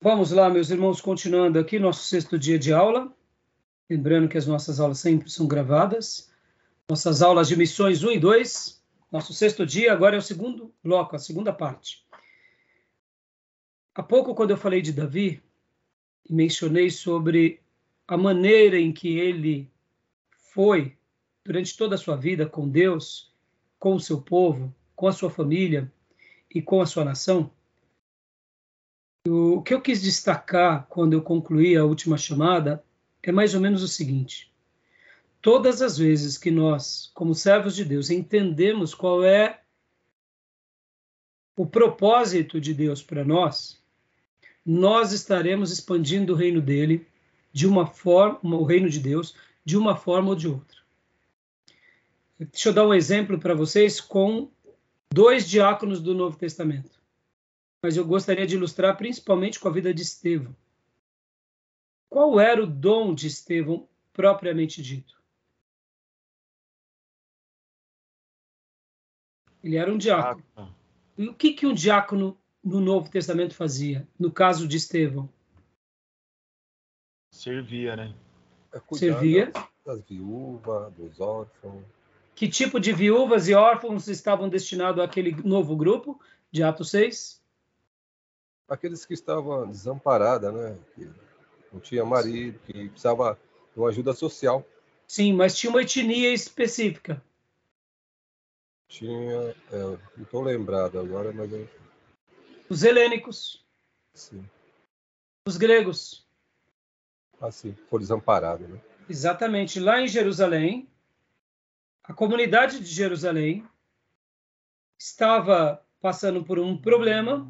Vamos lá, meus irmãos, continuando aqui nosso sexto dia de aula. Lembrando que as nossas aulas sempre são gravadas. Nossas aulas de missões 1 e 2. Nosso sexto dia, agora é o segundo bloco, a segunda parte. Há pouco, quando eu falei de Davi, mencionei sobre a maneira em que ele foi, durante toda a sua vida, com Deus, com o seu povo, com a sua família e com a sua nação. O que eu quis destacar quando eu concluí a última chamada é mais ou menos o seguinte: todas as vezes que nós, como servos de Deus, entendemos qual é o propósito de Deus para nós, nós estaremos expandindo o reino dele de uma forma, o reino de Deus, de uma forma ou de outra. Deixa eu dar um exemplo para vocês com dois diáconos do Novo Testamento mas eu gostaria de ilustrar principalmente com a vida de Estevão. Qual era o dom de Estevão propriamente dito? Ele era um diácono. E o que, que um diácono no Novo Testamento fazia, no caso de Estevão? Servia, né? É Servia. Das viúvas, dos órfãos. Que tipo de viúvas e órfãos estavam destinados àquele novo grupo de Atos 6? Aqueles que estavam desamparadas, né? Que não tinha marido, que precisava de uma ajuda social. Sim, mas tinha uma etnia específica. Tinha, é, não estou lembrado agora, mas eu... os helênicos. Sim. Os gregos. Assim, foram desamparados, né? Exatamente. Lá em Jerusalém, a comunidade de Jerusalém estava passando por um problema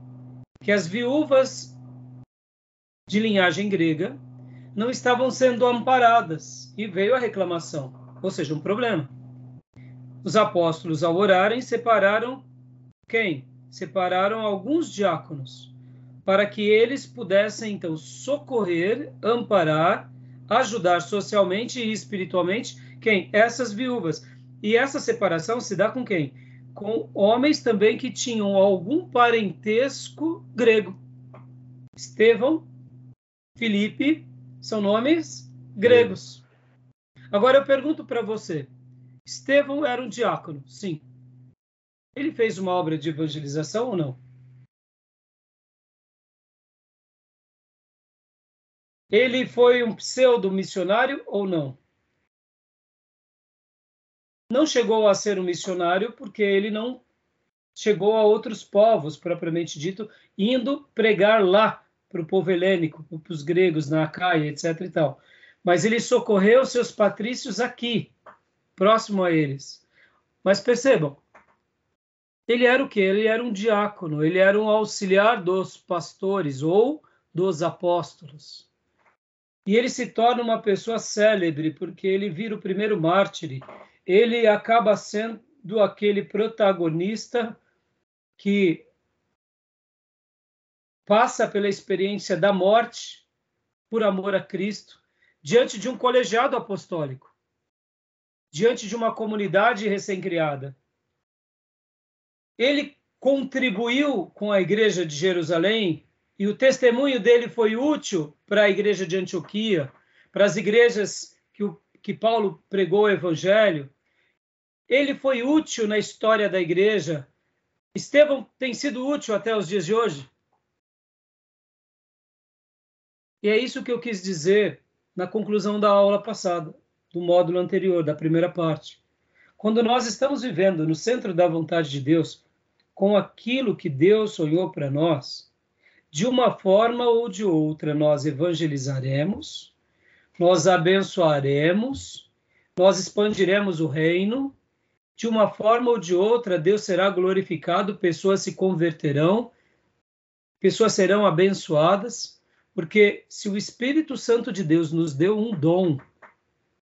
que as viúvas de linhagem grega não estavam sendo amparadas e veio a reclamação, ou seja, um problema. Os apóstolos, ao orarem, separaram quem? Separaram alguns diáconos para que eles pudessem então socorrer, amparar, ajudar socialmente e espiritualmente quem? Essas viúvas. E essa separação se dá com quem? Com homens também que tinham algum parentesco grego. Estevão, Filipe, são nomes gregos. Agora eu pergunto para você: Estevão era um diácono? Sim. Ele fez uma obra de evangelização ou não? Ele foi um pseudo missionário ou não? Não chegou a ser um missionário porque ele não chegou a outros povos, propriamente dito, indo pregar lá para o povo helênico, para os gregos na Acaia, etc. e tal. Mas ele socorreu seus patrícios aqui, próximo a eles. Mas percebam, ele era o quê? Ele era um diácono, ele era um auxiliar dos pastores ou dos apóstolos. E ele se torna uma pessoa célebre, porque ele vira o primeiro mártir ele acaba sendo aquele protagonista que passa pela experiência da morte por amor a Cristo, diante de um colegiado apostólico, diante de uma comunidade recém-criada. Ele contribuiu com a igreja de Jerusalém e o testemunho dele foi útil para a igreja de Antioquia, para as igrejas que, o, que Paulo pregou o evangelho, ele foi útil na história da igreja. Estevão tem sido útil até os dias de hoje. E é isso que eu quis dizer na conclusão da aula passada, do módulo anterior, da primeira parte. Quando nós estamos vivendo no centro da vontade de Deus, com aquilo que Deus sonhou para nós, de uma forma ou de outra nós evangelizaremos, nós abençoaremos, nós expandiremos o reino de uma forma ou de outra, Deus será glorificado, pessoas se converterão, pessoas serão abençoadas, porque se o Espírito Santo de Deus nos deu um dom,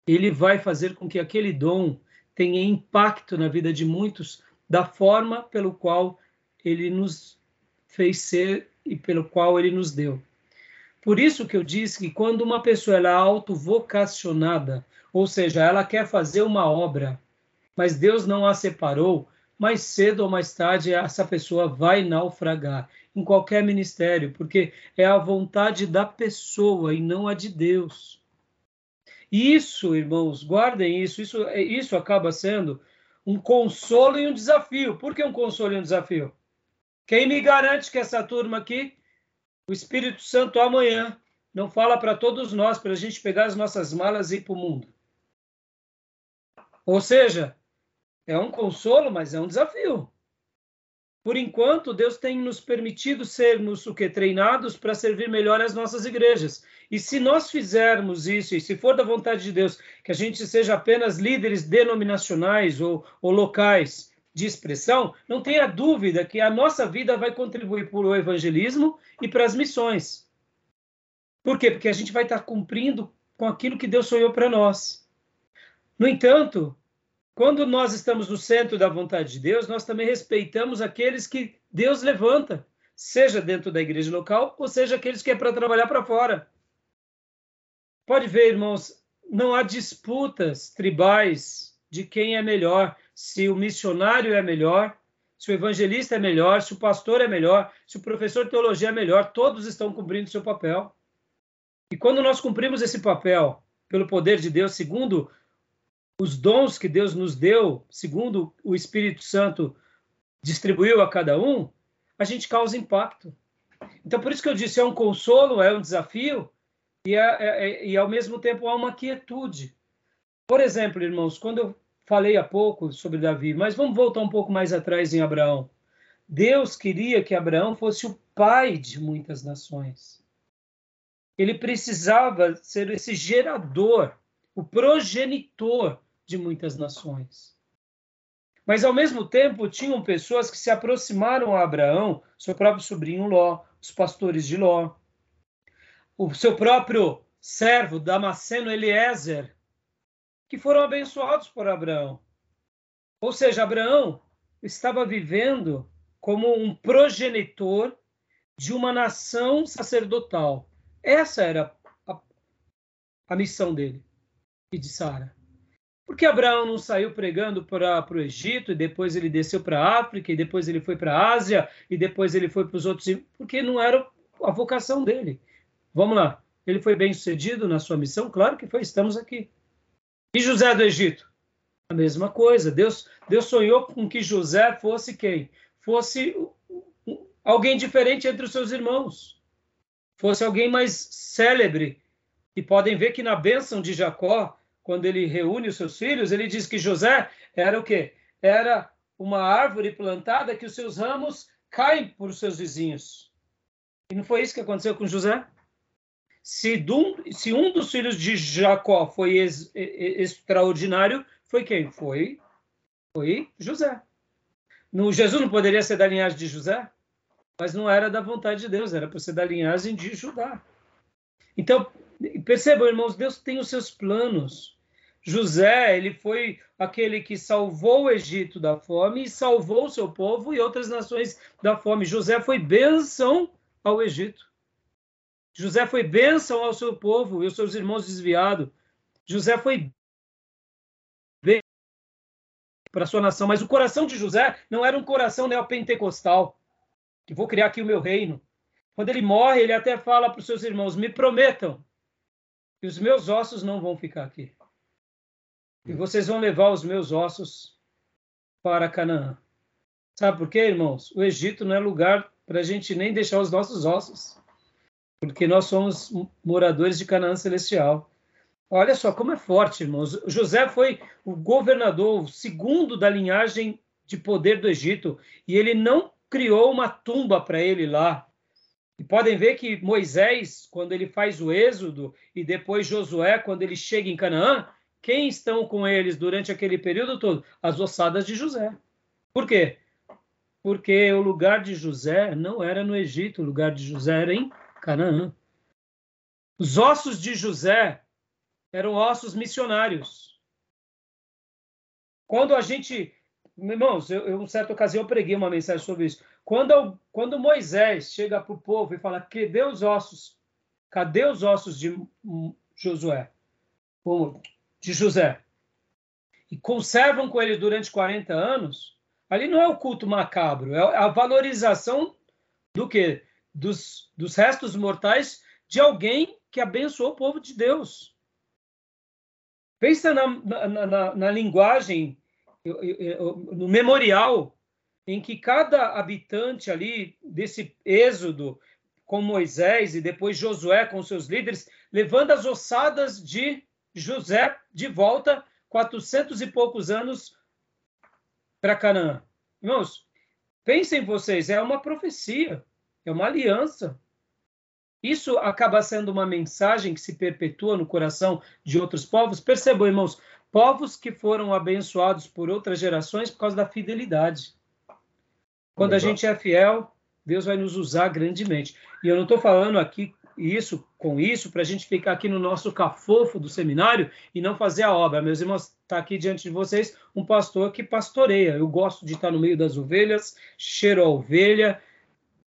ele vai fazer com que aquele dom tenha impacto na vida de muitos da forma pelo qual ele nos fez ser e pelo qual ele nos deu. Por isso que eu disse que quando uma pessoa ela é autovocacionada, ou seja, ela quer fazer uma obra, mas Deus não a separou, mais cedo ou mais tarde essa pessoa vai naufragar em qualquer ministério, porque é a vontade da pessoa e não a de Deus. Isso, irmãos, guardem isso, isso, isso acaba sendo um consolo e um desafio. Por que um consolo e um desafio? Quem me garante que essa turma aqui, o Espírito Santo amanhã, não fala para todos nós, para a gente pegar as nossas malas e ir para o mundo? Ou seja, é um consolo, mas é um desafio. Por enquanto, Deus tem nos permitido sermos o que treinados para servir melhor as nossas igrejas. E se nós fizermos isso, e se for da vontade de Deus, que a gente seja apenas líderes denominacionais ou, ou locais de expressão, não tenha dúvida que a nossa vida vai contribuir para o evangelismo e para as missões. Por quê? Porque a gente vai estar cumprindo com aquilo que Deus sonhou para nós. No entanto, quando nós estamos no centro da vontade de Deus, nós também respeitamos aqueles que Deus levanta, seja dentro da igreja local, ou seja aqueles que é para trabalhar para fora. Pode ver, irmãos, não há disputas tribais de quem é melhor, se o missionário é melhor, se o evangelista é melhor, se o pastor é melhor, se o professor de teologia é melhor, todos estão cumprindo seu papel. E quando nós cumprimos esse papel pelo poder de Deus, segundo os dons que Deus nos deu, segundo o Espírito Santo distribuiu a cada um, a gente causa impacto. Então, por isso que eu disse, é um consolo, é um desafio, e, é, é, é, e ao mesmo tempo há uma quietude. Por exemplo, irmãos, quando eu falei há pouco sobre Davi, mas vamos voltar um pouco mais atrás em Abraão. Deus queria que Abraão fosse o pai de muitas nações. Ele precisava ser esse gerador, o progenitor de muitas nações. Mas, ao mesmo tempo, tinham pessoas que se aproximaram a Abraão, seu próprio sobrinho Ló, os pastores de Ló, o seu próprio servo Damasceno Eliezer, que foram abençoados por Abraão. Ou seja, Abraão estava vivendo como um progenitor de uma nação sacerdotal. Essa era a, a missão dele e de Sara. Por que Abraão não saiu pregando para o Egito e depois ele desceu para a África e depois ele foi para a Ásia e depois ele foi para os outros? Porque não era a vocação dele. Vamos lá. Ele foi bem sucedido na sua missão? Claro que foi. Estamos aqui. E José do Egito? A mesma coisa. Deus, Deus sonhou com que José fosse quem? Fosse alguém diferente entre os seus irmãos. Fosse alguém mais célebre. E podem ver que na bênção de Jacó, quando ele reúne os seus filhos, ele diz que José era o quê? Era uma árvore plantada que os seus ramos caem por seus vizinhos. E não foi isso que aconteceu com José? Se, se um dos filhos de Jacó foi ex, extraordinário, foi quem? Foi, foi José. No, Jesus não poderia ser da linhagem de José, mas não era da vontade de Deus, era para ser da linhagem de Judá. Então, percebam, irmãos, Deus tem os seus planos. José, ele foi aquele que salvou o Egito da fome e salvou o seu povo e outras nações da fome. José foi bênção ao Egito. José foi bênção ao seu povo e aos seus irmãos desviados. José foi bênção para sua nação, mas o coração de José não era um coração neopentecostal, que vou criar aqui o meu reino. Quando ele morre, ele até fala para os seus irmãos: me prometam que os meus ossos não vão ficar aqui e vocês vão levar os meus ossos para Canaã. Sabe por quê, irmãos? O Egito não é lugar para a gente nem deixar os nossos ossos, porque nós somos moradores de Canaã celestial. Olha só como é forte, irmãos. José foi o governador, o segundo da linhagem de poder do Egito, e ele não criou uma tumba para ele lá. E podem ver que Moisés, quando ele faz o êxodo, e depois Josué, quando ele chega em Canaã, quem estão com eles durante aquele período todo? As ossadas de José. Por quê? Porque o lugar de José não era no Egito, o lugar de José era em Canaã. Os ossos de José eram ossos missionários. Quando a gente. Irmãos, eu, em certa ocasião eu preguei uma mensagem sobre isso. Quando, quando Moisés chega para o povo e fala: cadê os ossos? Cadê os ossos de Josué? De José e conservam com ele durante 40 anos, Ali não é o culto macabro, é a valorização do que? Dos, dos restos mortais de alguém que abençoou o povo de Deus. Pensa na, na, na, na linguagem, no memorial, em que cada habitante ali desse êxodo, com Moisés e depois Josué com seus líderes, levando as ossadas de José de volta, 400 e poucos anos para Canaã. Irmãos, pensem vocês, é uma profecia, é uma aliança. Isso acaba sendo uma mensagem que se perpetua no coração de outros povos. Percebam, irmãos, povos que foram abençoados por outras gerações por causa da fidelidade. Quando a gente é fiel, Deus vai nos usar grandemente. E eu não estou falando aqui isso com isso para a gente ficar aqui no nosso cafofo do seminário e não fazer a obra. Meus irmãos, está aqui diante de vocês um pastor que pastoreia. Eu gosto de estar no meio das ovelhas, cheiro a ovelha,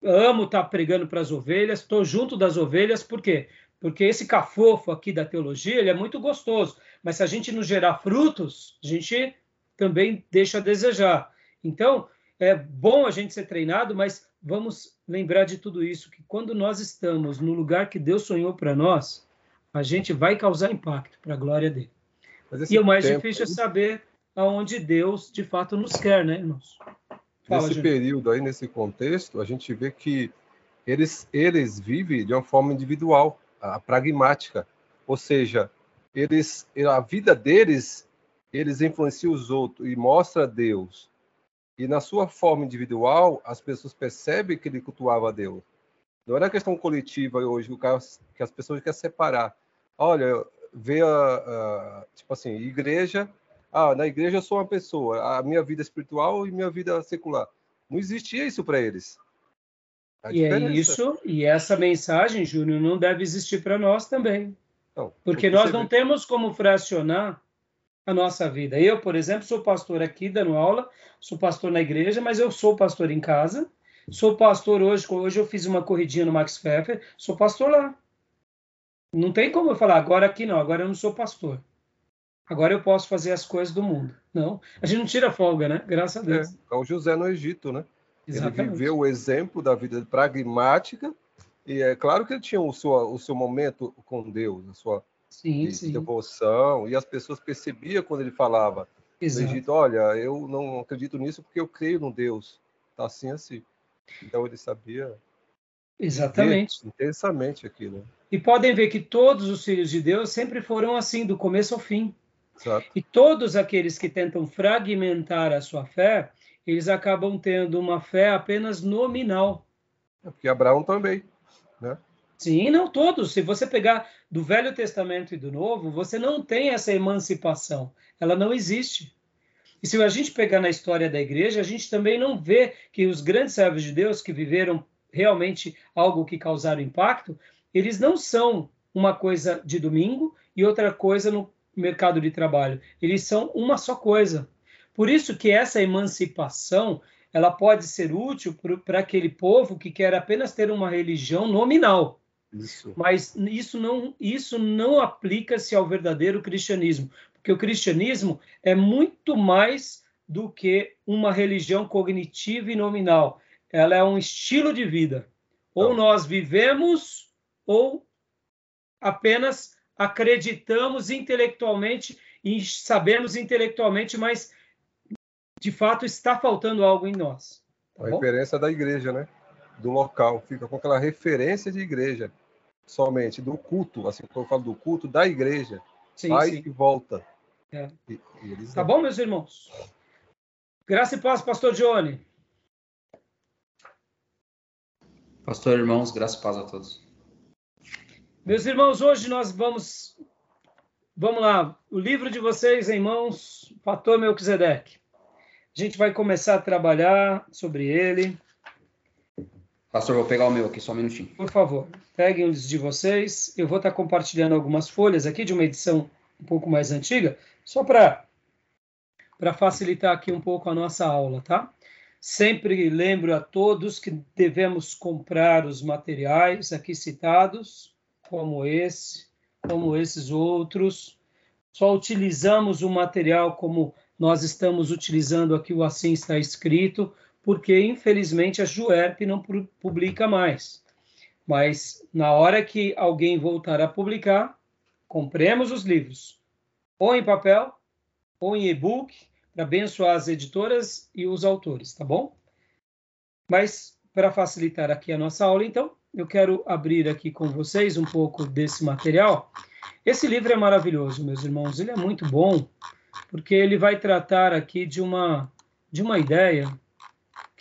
amo estar pregando para as ovelhas, estou junto das ovelhas, por quê? Porque esse cafofo aqui da teologia ele é muito gostoso, mas se a gente não gerar frutos, a gente também deixa a desejar. Então, é bom a gente ser treinado, mas vamos lembrar de tudo isso, que quando nós estamos no lugar que Deus sonhou para nós, a gente vai causar impacto para a glória dele. E o mais difícil é saber aonde Deus de fato nos quer, né, irmãos? Fala, nesse gente. período aí, nesse contexto, a gente vê que eles, eles vivem de uma forma individual, a pragmática. Ou seja, eles, a vida deles, eles influenciam os outros e mostra Deus. E na sua forma individual, as pessoas percebem que ele cultuava a Deus. Não era questão coletiva hoje, que as pessoas querem separar. Olha, vê a, a, tipo assim, igreja ah, na igreja eu sou uma pessoa, a minha vida espiritual e minha vida secular. Não existia isso para eles. e é isso, e essa mensagem, Júnior, não deve existir para nós também. Não, porque nós não vê. temos como fracionar a nossa vida. Eu, por exemplo, sou pastor aqui dando aula, sou pastor na igreja, mas eu sou pastor em casa. Sou pastor hoje, hoje eu fiz uma corridinha no Max Pfeffer, sou pastor lá. Não tem como eu falar, agora aqui não, agora eu não sou pastor agora eu posso fazer as coisas do mundo. Não, a gente não tira folga, né? Graças a Deus. É, o José no Egito, né? Exatamente. Ele viveu o exemplo da vida pragmática e é claro que ele tinha o seu, o seu momento com Deus, a sua sim, de, sim. devoção, e as pessoas percebiam quando ele falava Exato. olha, eu não acredito nisso porque eu creio no Deus. Tá assim, assim. Então ele sabia Exatamente. intensamente aquilo. E podem ver que todos os filhos de Deus sempre foram assim, do começo ao fim. Exato. E todos aqueles que tentam fragmentar a sua fé, eles acabam tendo uma fé apenas nominal. É porque Abraão também, né? Sim, não todos. Se você pegar do Velho Testamento e do Novo, você não tem essa emancipação. Ela não existe. E se a gente pegar na história da igreja, a gente também não vê que os grandes servos de Deus que viveram realmente algo que causaram impacto, eles não são uma coisa de domingo e outra coisa no mercado de trabalho. Eles são uma só coisa. Por isso que essa emancipação ela pode ser útil para aquele povo que quer apenas ter uma religião nominal. Isso. Mas isso não, isso não aplica-se ao verdadeiro cristianismo, porque o cristianismo é muito mais do que uma religião cognitiva e nominal. Ela é um estilo de vida. Ou não. nós vivemos, ou apenas acreditamos intelectualmente e sabemos intelectualmente, mas de fato está faltando algo em nós. Tá a referência da igreja, né? Do local, fica com aquela referência de igreja somente, do culto, assim como eu falo do culto da igreja. Sim, vai sim. e volta. É. E, e tá bom, meus irmãos? Graça e paz, pastor Johnny. Pastor, irmãos, graça e paz a todos. Meus irmãos, hoje nós vamos, vamos lá, o livro de vocês em mãos, Fator Melquisedeque. A gente vai começar a trabalhar sobre ele. Pastor, vou pegar o meu aqui, só um minutinho. Por favor, peguem os de vocês. Eu vou estar compartilhando algumas folhas aqui de uma edição um pouco mais antiga, só para facilitar aqui um pouco a nossa aula, tá? Sempre lembro a todos que devemos comprar os materiais aqui citados como esse, como esses outros. Só utilizamos o material como nós estamos utilizando aqui o assim está escrito, porque infelizmente a Juerp não publica mais. Mas na hora que alguém voltar a publicar, compremos os livros, ou em papel, ou em e-book, para abençoar as editoras e os autores, tá bom? Mas para facilitar aqui a nossa aula, então, eu quero abrir aqui com vocês um pouco desse material. Esse livro é maravilhoso, meus irmãos, ele é muito bom, porque ele vai tratar aqui de uma de uma ideia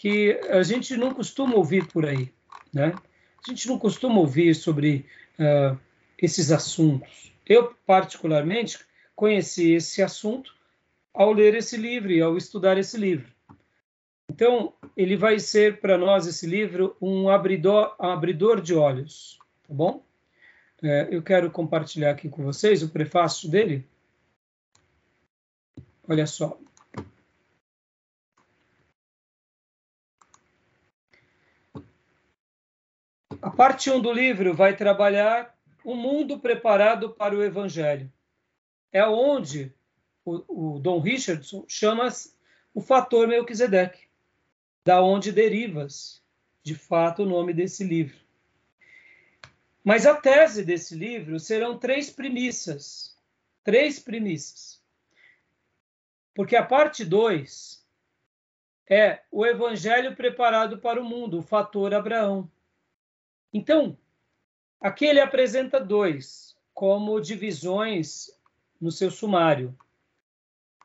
que a gente não costuma ouvir por aí, né? A gente não costuma ouvir sobre uh, esses assuntos. Eu, particularmente, conheci esse assunto ao ler esse livro e ao estudar esse livro. Então, ele vai ser para nós, esse livro, um abridor, abridor de olhos, tá bom? É, eu quero compartilhar aqui com vocês o prefácio dele. Olha só. A parte 1 do livro vai trabalhar um mundo preparado para o evangelho. É onde o, o Dom Richardson chama o fator Melquisedeque, da onde derivas, de fato, o nome desse livro. Mas a tese desse livro serão três premissas. Três premissas. Porque a parte 2 é o evangelho preparado para o mundo, o fator Abraão. Então, aqui ele apresenta dois como divisões no seu sumário,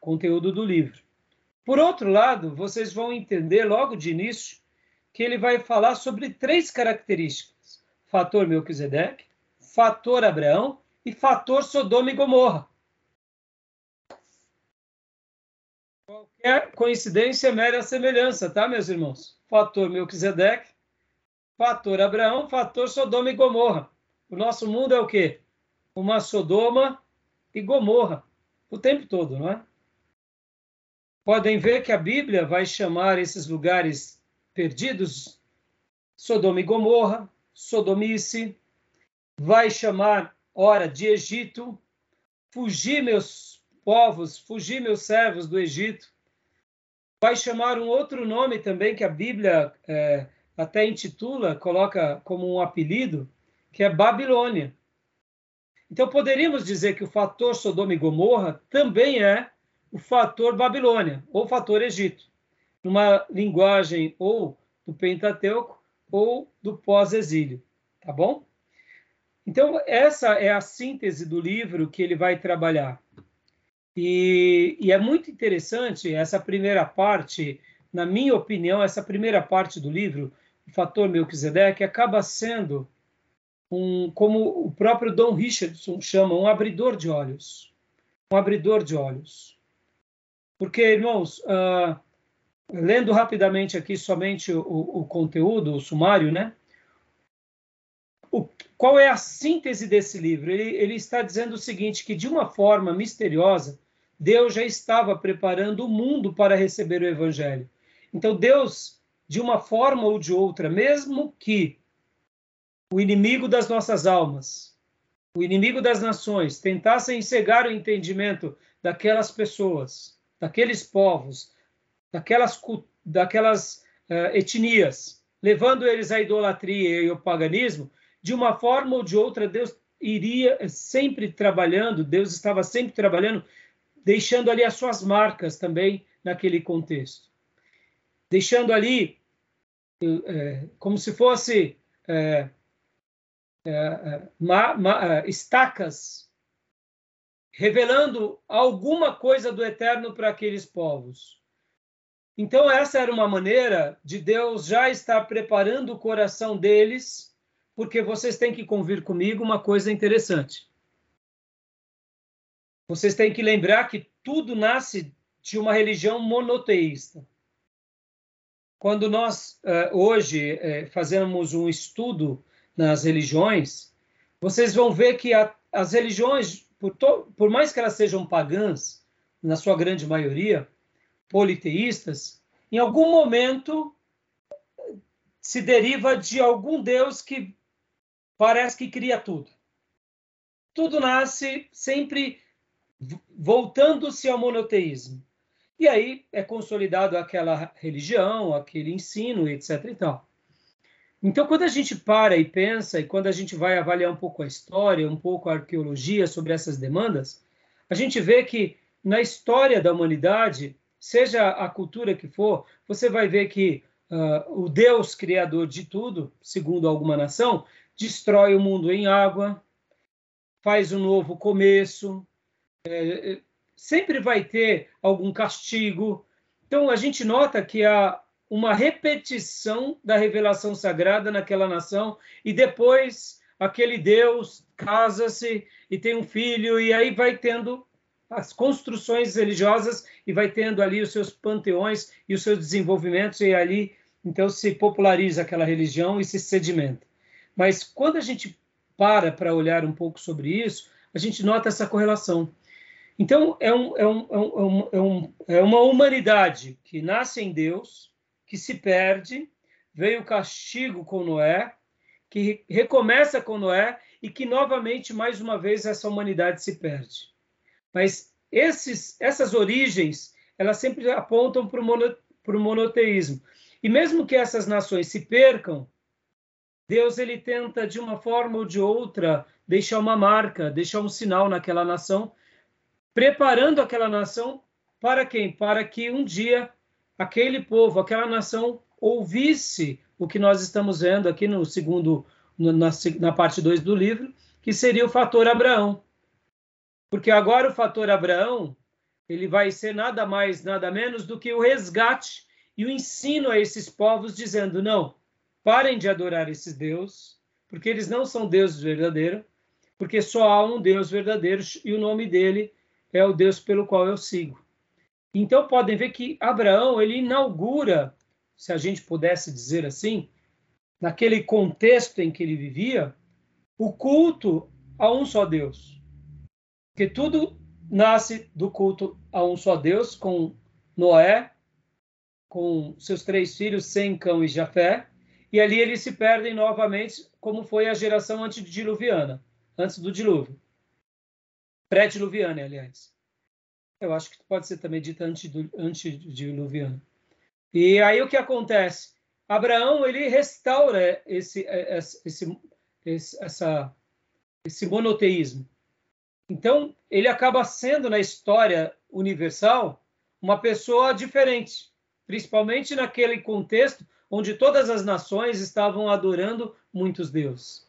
conteúdo do livro. Por outro lado, vocês vão entender logo de início que ele vai falar sobre três características: fator Melquisedeque, fator Abraão e fator Sodoma e Gomorra. Qualquer coincidência é mera semelhança, tá, meus irmãos? Fator Melquisedeque, fator Abraão, fator Sodoma e Gomorra. O nosso mundo é o quê? Uma Sodoma e Gomorra o tempo todo, não é? Podem ver que a Bíblia vai chamar esses lugares perdidos Sodoma e Gomorra, Sodomice, vai chamar, ora, de Egito, fugir meus povos, fugir meus servos do Egito, vai chamar um outro nome também que a Bíblia é, até intitula, coloca como um apelido, que é Babilônia. Então poderíamos dizer que o fator Sodoma e Gomorra também é o fator Babilônia ou fator Egito, numa linguagem ou do Pentateuco ou do pós-exílio, tá bom? Então essa é a síntese do livro que ele vai trabalhar. E, e é muito interessante essa primeira parte, na minha opinião, essa primeira parte do livro o fator Melquisedeque acaba sendo um, como o próprio Dom Richardson chama, um abridor de olhos. Um abridor de olhos. Porque, irmãos, uh, lendo rapidamente aqui somente o, o, conteúdo, o sumário, né? O, qual é a síntese desse livro? Ele, ele está dizendo o seguinte, que de uma forma misteriosa, Deus já estava preparando o mundo para receber o evangelho. Então, Deus de uma forma ou de outra, mesmo que o inimigo das nossas almas, o inimigo das nações, tentassem cegar o entendimento daquelas pessoas, daqueles povos, daquelas, daquelas uh, etnias, levando eles à idolatria e ao paganismo, de uma forma ou de outra, Deus iria sempre trabalhando, Deus estava sempre trabalhando, deixando ali as suas marcas também naquele contexto. Deixando ali é, como se fosse é, é, é ma, ma, é, estacas revelando alguma coisa do eterno para aqueles povos. Então, essa era uma maneira de Deus já estar preparando o coração deles, porque vocês têm que convir comigo uma coisa interessante. Vocês têm que lembrar que tudo nasce de uma religião monoteísta. Quando nós uh, hoje uh, fazemos um estudo nas religiões, vocês vão ver que as religiões, por, por mais que elas sejam pagãs, na sua grande maioria, politeístas, em algum momento se deriva de algum Deus que parece que cria tudo. Tudo nasce sempre voltando-se ao monoteísmo. E aí é consolidado aquela religião, aquele ensino, etc. Então, quando a gente para e pensa, e quando a gente vai avaliar um pouco a história, um pouco a arqueologia sobre essas demandas, a gente vê que na história da humanidade, seja a cultura que for, você vai ver que uh, o Deus criador de tudo, segundo alguma nação, destrói o mundo em água, faz um novo começo, é, é sempre vai ter algum castigo. Então, a gente nota que há uma repetição da revelação sagrada naquela nação e depois aquele Deus casa-se e tem um filho e aí vai tendo as construções religiosas e vai tendo ali os seus panteões e os seus desenvolvimentos e ali então se populariza aquela religião e se sedimenta. Mas quando a gente para para olhar um pouco sobre isso, a gente nota essa correlação. Então, é, um, é, um, é, um, é, um, é uma humanidade que nasce em Deus, que se perde, veio o castigo com Noé, que recomeça com Noé e que novamente, mais uma vez, essa humanidade se perde. Mas esses, essas origens, elas sempre apontam para o mono, monoteísmo. E mesmo que essas nações se percam, Deus ele tenta de uma forma ou de outra deixar uma marca, deixar um sinal naquela nação, preparando aquela nação para quem? Para que um dia aquele povo, aquela nação ouvisse o que nós estamos vendo aqui no segundo, na, na parte 2 do livro, que seria o fator Abraão. Porque agora o fator Abraão, ele vai ser nada mais, nada menos do que o resgate e o ensino a esses povos, dizendo: não, parem de adorar esses deuses, porque eles não são deuses verdadeiros, porque só há um Deus verdadeiro e o nome dele é o Deus pelo qual eu sigo. Então podem ver que Abraão ele inaugura, se a gente pudesse dizer assim, naquele contexto em que ele vivia, o culto a um só Deus. Porque tudo nasce do culto a um só Deus, com Noé, com seus três filhos, Sem, Cão e Jafé, e ali eles se perdem novamente, como foi a geração antediluviana, antes do dilúvio. Pré-diluviana, aliás. Eu acho que pode ser também dita antediluviana. E aí o que acontece? Abraão ele restaura esse, esse, esse, essa, esse monoteísmo. Então ele acaba sendo na história universal uma pessoa diferente, principalmente naquele contexto onde todas as nações estavam adorando muitos deuses.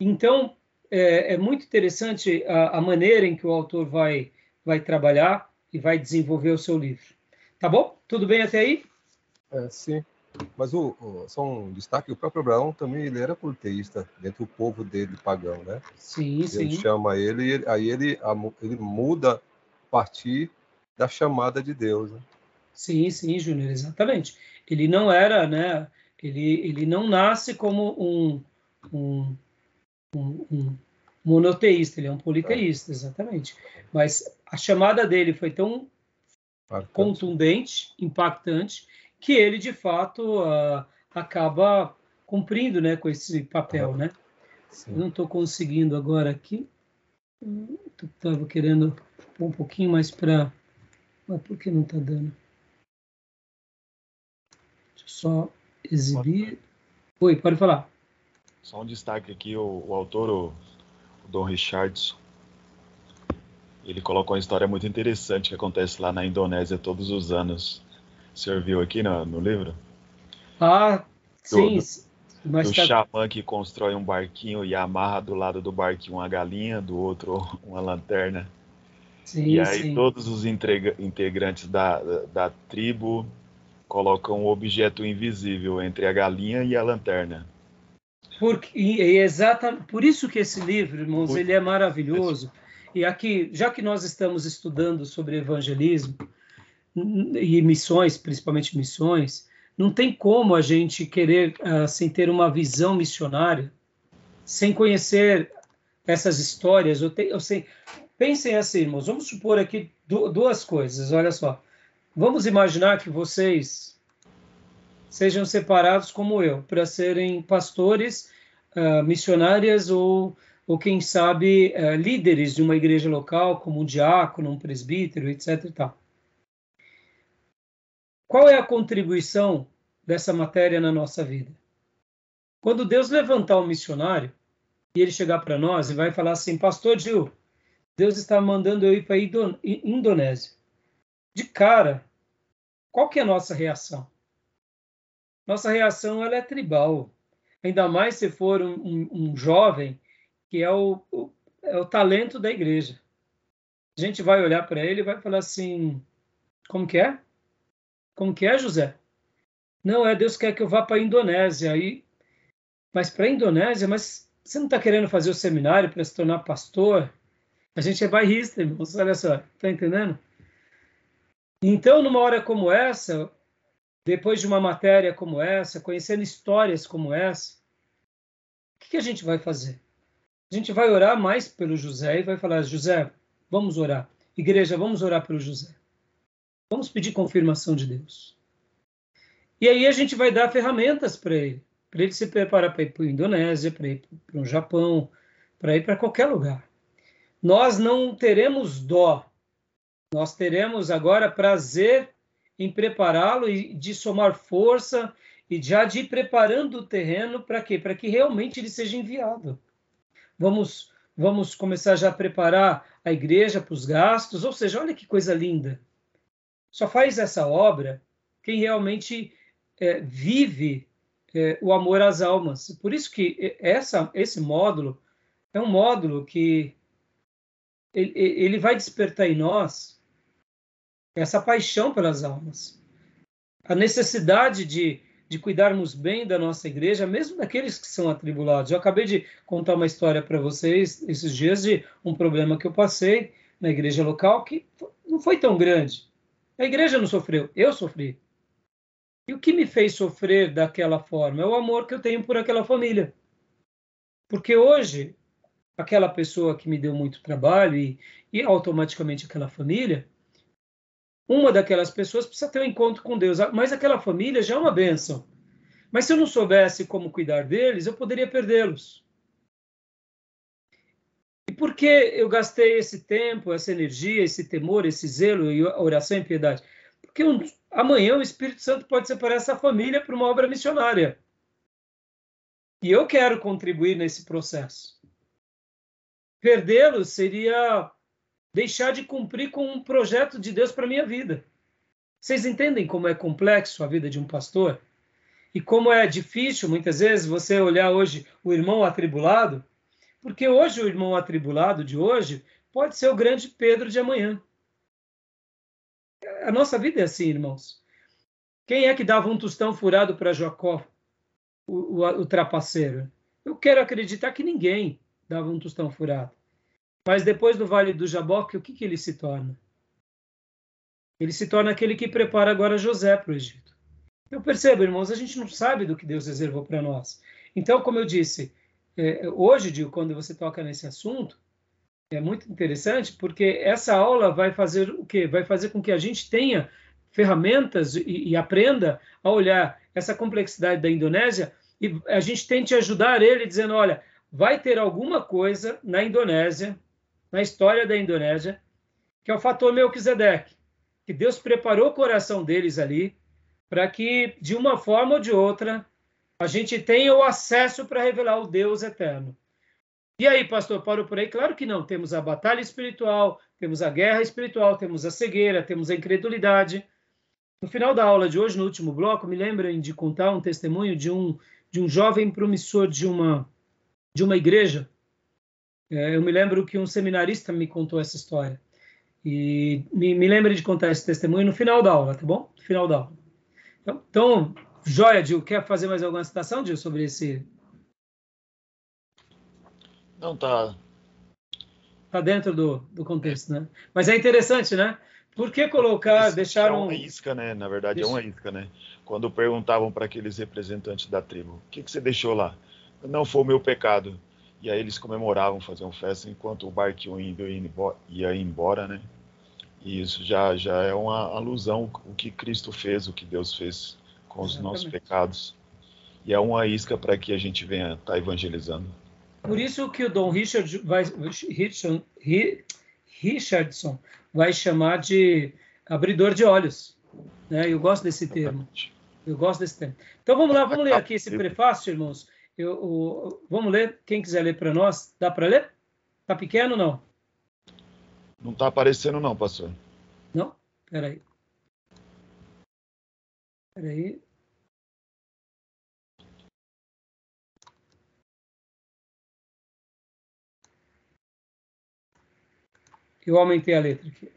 Então é, é muito interessante a, a maneira em que o autor vai vai trabalhar e vai desenvolver o seu livro. Tá bom? Tudo bem até aí? É, sim. Mas o, o, só um destaque, o próprio Abraão também ele era politeísta dentro do povo dele pagão, né? Sim, Deus sim. chama ele, ele aí ele, ele muda a partir da chamada de Deus. Né? Sim, sim, Júnior, exatamente. Ele não era, né? Ele, ele não nasce como um, um, um, um monoteísta, ele é um politeísta, exatamente. Mas a chamada dele foi tão contundente, impactante, que ele de fato uh, acaba cumprindo, né, com esse papel, uhum. né? Não estou conseguindo agora aqui. Estava querendo um pouquinho mais para, mas por que não está dando? Deixa eu só exibir. Oi, pode falar. Só um destaque aqui, o, o autor, o o Don Richardson. Ele colocou uma história muito interessante que acontece lá na Indonésia todos os anos. O senhor viu aqui no, no livro? Ah, sim. Do, do tá... xamã que constrói um barquinho e amarra do lado do barquinho uma galinha, do outro uma lanterna. Sim, e aí sim. todos os integrantes da, da, da tribo colocam um objeto invisível entre a galinha e a lanterna. Porque, e, exata, por isso que esse livro, irmãos, ele é maravilhoso. E aqui, já que nós estamos estudando sobre evangelismo e missões, principalmente missões, não tem como a gente querer, assim, ter uma visão missionária sem conhecer essas histórias. Eu, tenho, eu sei, pensem assim, irmãos, vamos supor aqui duas coisas, olha só. Vamos imaginar que vocês sejam separados como eu, para serem pastores, uh, missionárias ou, ou quem sabe, uh, líderes de uma igreja local, como um diácono, um presbítero, etc. E tal. qual é a contribuição dessa matéria na nossa vida? Quando Deus levantar um missionário e ele chegar para nós e vai falar assim, Pastor Gil, Deus está mandando eu ir para a Indonésia. De cara, qual que é a nossa reação? Nossa reação ela é tribal. Ainda mais se for um, um, um jovem que é o, o, é o talento da igreja. A gente vai olhar para ele e vai falar assim: como que é? Como que é, José? Não, é Deus quer que eu vá para a Indonésia. Aí, mas para a Indonésia, mas você não está querendo fazer o seminário para se tornar pastor? A gente é bairrista, irmãos, olha só, tá entendendo? Então, numa hora como essa, depois de uma matéria como essa, conhecendo histórias como essa, o que, que a gente vai fazer? A gente vai orar mais pelo José e vai falar: José, vamos orar. Igreja, vamos orar pelo José. Vamos pedir confirmação de Deus. E aí a gente vai dar ferramentas para ele, para ele se preparar para ir para a Indonésia, para ir para o Japão, para ir para qualquer lugar. Nós não teremos dó, nós teremos agora prazer em prepará-lo e de somar força e já de ir preparando o terreno para quê? Para que realmente ele seja enviado. Vamos, vamos começar já a preparar a igreja para os gastos, ou seja, olha que coisa linda. Só faz essa obra quem realmente é, vive é, o amor às almas. Por isso que essa, esse módulo é um módulo que ele, ele vai despertar em nós essa paixão pelas almas, a necessidade de, de cuidarmos bem da nossa igreja, mesmo daqueles que são atribulados. Eu acabei de contar uma história para vocês esses dias de um problema que eu passei na igreja local que não foi tão grande. A igreja não sofreu, eu sofri. E o que me fez sofrer daquela forma é o amor que eu tenho por aquela família. Porque hoje, aquela pessoa que me deu muito trabalho e, e automaticamente aquela família, uma daquelas pessoas precisa ter um encontro com Deus, mas aquela família já é uma bênção. Mas se eu não soubesse como cuidar deles, eu poderia perdê-los. E por que eu gastei esse tempo, essa energia, esse temor, esse zelo e oração e piedade? Porque um, amanhã o Espírito Santo pode separar essa família para uma obra missionária. E eu quero contribuir nesse processo. Perdê-los seria deixar de cumprir com um projeto de Deus para minha vida. Vocês entendem como é complexo a vida de um pastor? E como é difícil, muitas vezes, você olhar hoje o irmão atribulado? Porque hoje o irmão atribulado de hoje pode ser o grande Pedro de amanhã. A nossa vida é assim, irmãos. Quem é que dava um tostão furado para Jacó, o, o, o trapaceiro? Eu quero acreditar que ninguém dava um tostão furado. Mas depois do Vale do Jaboque, o que, que ele se torna? Ele se torna aquele que prepara agora José para o Egito. Eu percebo, irmãos, a gente não sabe do que Deus reservou para nós. Então, como eu disse, é, hoje, Dio, quando você toca nesse assunto, é muito interessante, porque essa aula vai fazer o quê? Vai fazer com que a gente tenha ferramentas e, e aprenda a olhar essa complexidade da Indonésia e a gente tente ajudar ele dizendo, olha, vai ter alguma coisa na Indonésia na história da Indonésia, que é o fator Melquisedeque, que Deus preparou o coração deles ali para que, de uma forma ou de outra, a gente tenha o acesso para revelar o Deus eterno. E aí, pastor, parou por aí? Claro que não. Temos a batalha espiritual, temos a guerra espiritual, temos a cegueira, temos a incredulidade. No final da aula de hoje, no último bloco, me lembrem de contar um testemunho de um, de um jovem promissor de uma, de uma igreja eu me lembro que um seminarista me contou essa história. E me, me lembre de contar esse testemunho no final da aula, tá bom? No final da aula. Então, então joia, Gil. Quer fazer mais alguma citação, Gil, sobre esse? Não, tá. Tá dentro do, do contexto, né? Mas é interessante, né? Por que colocar, Isso deixar um... É uma isca, né? Na verdade, Isso. é uma isca, né? Quando perguntavam para aqueles representantes da tribo, o que, que você deixou lá? Não foi o meu pecado. E aí eles comemoravam, faziam festa enquanto o barquinho ia embora, né? E isso já, já é uma alusão o que Cristo fez, o que Deus fez com os Exatamente. nossos pecados. E é uma isca para que a gente venha estar tá evangelizando. Por isso que o Dom Richard vai, Richard, Richardson vai chamar de abridor de olhos. Né? Eu gosto desse termo. Eu gosto desse termo. Então vamos lá, vamos ler aqui esse prefácio, irmãos. Eu, o, vamos ler, quem quiser ler para nós. Dá para ler? Tá pequeno ou não? Não está aparecendo não, pastor. Não? Peraí. Peraí. Eu aumentei a letra aqui.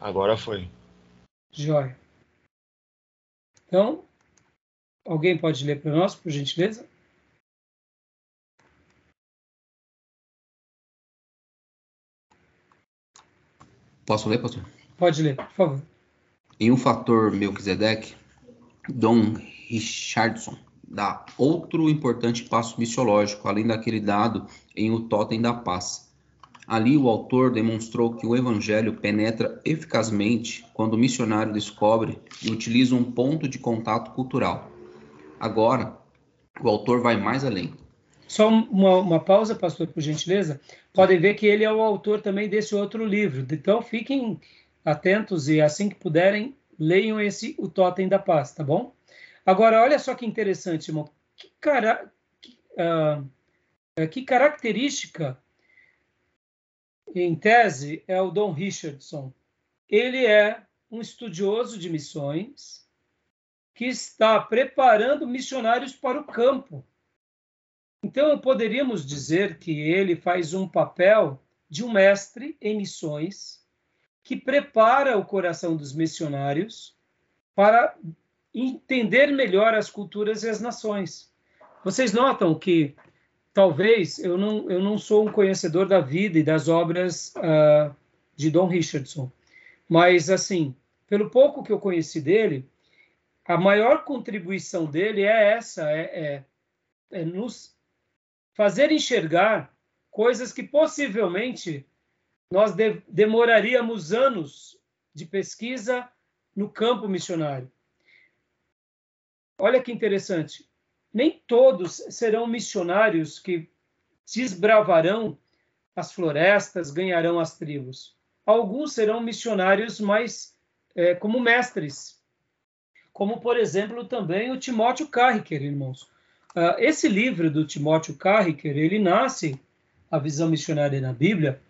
Agora foi. Jóia. Então, alguém pode ler para nós, por gentileza? Posso ler, pastor? Pode ler, por favor. Em um fator Melquisedeque, Dom Richardson dá outro importante passo missiológico, além daquele dado em O Totem da Paz. Ali, o autor demonstrou que o evangelho penetra eficazmente quando o missionário descobre e utiliza um ponto de contato cultural. Agora, o autor vai mais além. Só uma, uma, pausa, pastor, por gentileza. Podem ver que ele é o autor também desse outro livro. Então, fiquem atentos e, assim que puderem, leiam esse O Totem da Paz, tá bom? Agora, olha só que interessante, irmão. Que, cara, que, uh, que característica, em tese, é o Dom Richardson? Ele é um estudioso de missões que está preparando missionários para o campo então, poderíamos dizer que ele faz um papel de um mestre em missões que prepara o coração dos missionários para entender melhor as culturas e as nações. Vocês notam que talvez eu não, eu não sou um conhecedor da vida e das obras uh, de Dom Richardson, mas assim, pelo pouco que eu conheci dele, a maior contribuição dele é essa, é, é, é nos fazer enxergar coisas que possivelmente nós de demoraríamos anos de pesquisa no campo missionário. Olha que interessante. Nem todos serão missionários que desbravarão as florestas, ganharão as tribos. Alguns serão missionários mais é, como mestres, como por exemplo também o Timóteo Carricker, irmãos. Uh, esse livro do Timóteo Carricker, ele nasce, a visão missionária na Bíblia,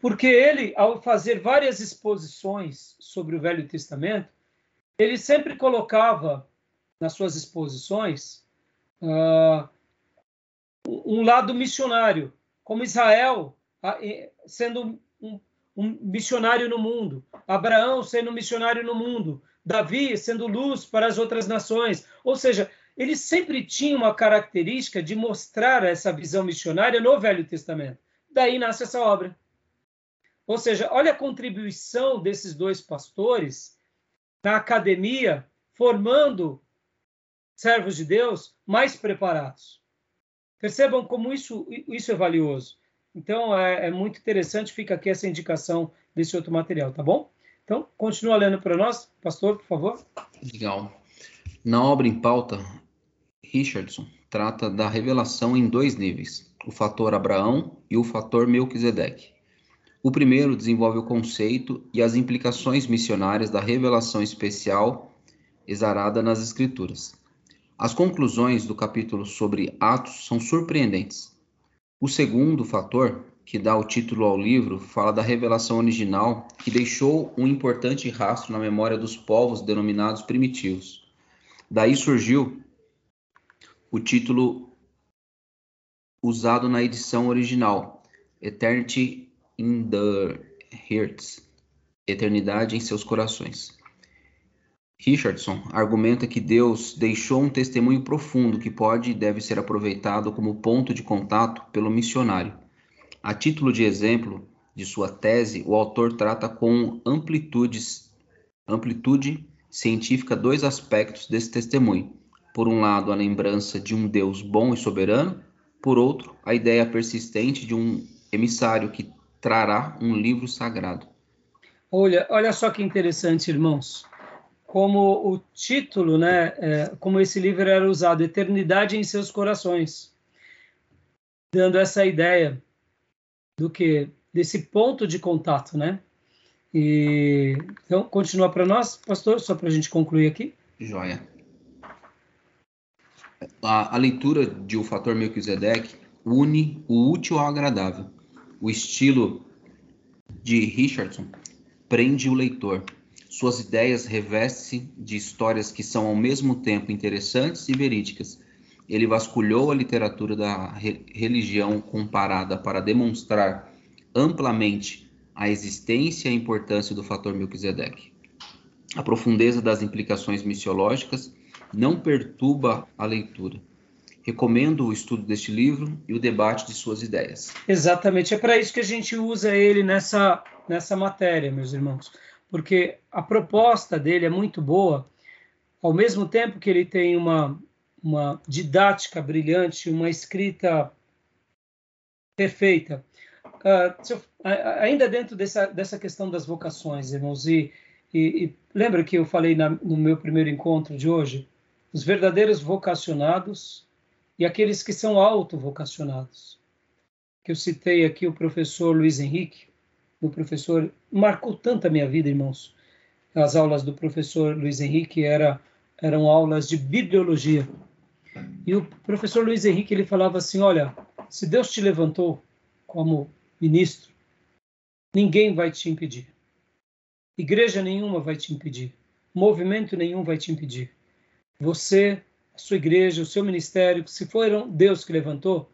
porque ele, ao fazer várias exposições sobre o Velho Testamento, ele sempre colocava nas suas exposições uh, um lado missionário, como Israel sendo um, um missionário no mundo, Abraão sendo um missionário no mundo, Davi sendo luz para as outras nações. Ou seja, ele sempre tinha uma característica de mostrar essa visão missionária no Velho Testamento. Daí nasce essa obra. Ou seja, olha a contribuição desses dois pastores na academia, formando servos de Deus mais preparados. Percebam como isso, isso é valioso. Então, é, é muito interessante, fica aqui essa indicação desse outro material, tá bom? Então, continua lendo para nós, pastor, por favor. Legal. Na obra em pauta, Richardson trata da revelação em dois níveis, o fator Abraão e o fator Melquisedeque. O primeiro desenvolve o conceito e as implicações missionárias da revelação especial exarada nas Escrituras. As conclusões do capítulo sobre Atos são surpreendentes. O segundo fator, que dá o título ao livro, fala da revelação original que deixou um importante rastro na memória dos povos denominados primitivos. Daí surgiu o título usado na edição original, Eternity in the Hearts, Eternidade em seus corações. Richardson argumenta que Deus deixou um testemunho profundo que pode e deve ser aproveitado como ponto de contato pelo missionário. A título de exemplo de sua tese, o autor trata com amplitudes, amplitude científica dois aspectos desse testemunho: por um lado, a lembrança de um Deus bom e soberano, por outro, a ideia persistente de um emissário que trará um livro sagrado. Olha, olha só que interessante, irmãos. Como o título, né, é, como esse livro era usado, Eternidade em seus corações, dando essa ideia do que desse ponto de contato, né? E, então, continua para nós, pastor, só para a gente concluir aqui. Joia. A, a leitura de O Fator Melquisedeque une o útil ao agradável. O estilo de Richardson prende o leitor. Suas ideias revestem-se de histórias que são ao mesmo tempo interessantes e verídicas. Ele vasculhou a literatura da re religião comparada para demonstrar amplamente a existência e a importância do fator Melquisedeque. A profundeza das implicações missiológicas não perturba a leitura. Recomendo o estudo deste livro e o debate de suas ideias. Exatamente, é para isso que a gente usa ele nessa, nessa matéria, meus irmãos, porque a proposta dele é muito boa, ao mesmo tempo que ele tem uma, uma didática brilhante, uma escrita perfeita. Uh, eu, ainda dentro dessa, dessa questão das vocações, irmãos, e, e, e lembra que eu falei na, no meu primeiro encontro de hoje? Os verdadeiros vocacionados e aqueles que são autovocacionados. Que eu citei aqui o professor Luiz Henrique, o professor marcou tanto a minha vida, irmãos. As aulas do professor Luiz Henrique era, eram aulas de bibliologia. E o professor Luiz Henrique ele falava assim: olha, se Deus te levantou como ministro, ninguém vai te impedir. Igreja nenhuma vai te impedir. Movimento nenhum vai te impedir. Você sua igreja, o seu ministério, se for Deus que levantou,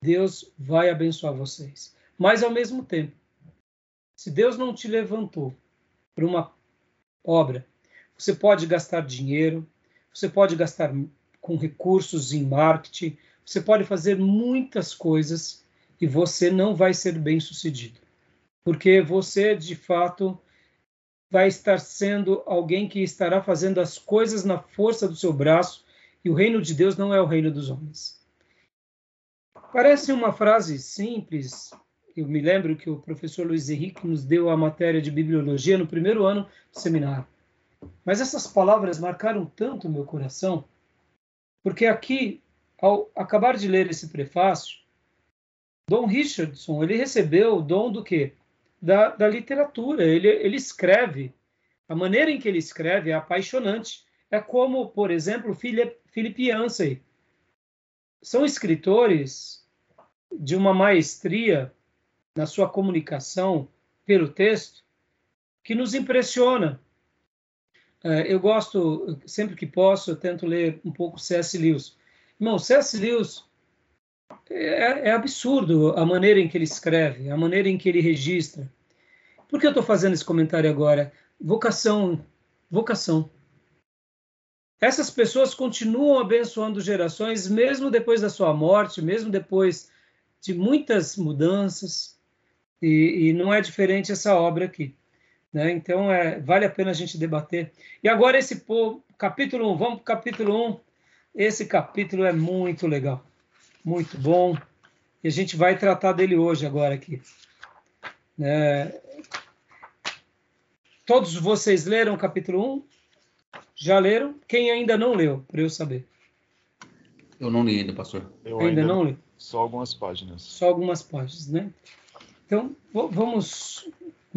Deus vai abençoar vocês. Mas ao mesmo tempo, se Deus não te levantou para uma obra, você pode gastar dinheiro, você pode gastar com recursos em marketing, você pode fazer muitas coisas e você não vai ser bem sucedido. Porque você, de fato, vai estar sendo alguém que estará fazendo as coisas na força do seu braço e o reino de Deus não é o reino dos homens. Parece uma frase simples. Eu me lembro que o professor Luiz Henrique nos deu a matéria de bibliologia no primeiro ano do seminário. Mas essas palavras marcaram tanto o meu coração, porque aqui, ao acabar de ler esse prefácio, Dom Richardson, ele recebeu o dom do quê? Da, da literatura. Ele, ele escreve. A maneira em que ele escreve é apaixonante. É como, por exemplo, Philip, Yancey. São escritores de uma maestria na sua comunicação pelo texto que nos impressiona. É, eu gosto, sempre que posso, eu tento ler um pouco C.S. Lewis. Irmão, C.S. Lewis é, é, absurdo a maneira em que ele escreve, a maneira em que ele registra. Por que eu estou fazendo esse comentário agora? Vocação, vocação. Essas pessoas continuam abençoando gerações, mesmo depois da sua morte, mesmo depois de muitas mudanças, e, e não é diferente essa obra aqui. Né? Então, é, vale a pena a gente debater. E agora, esse pô, capítulo 1, vamos para o capítulo 1. Esse capítulo é muito legal, muito bom, e a gente vai tratar dele hoje, agora aqui. É, todos vocês leram o capítulo 1? Já leram? Quem ainda não leu, para eu saber? Eu não li ainda, pastor. Eu ainda, ainda não li? Só algumas páginas. Só algumas páginas, né? Então, vamos.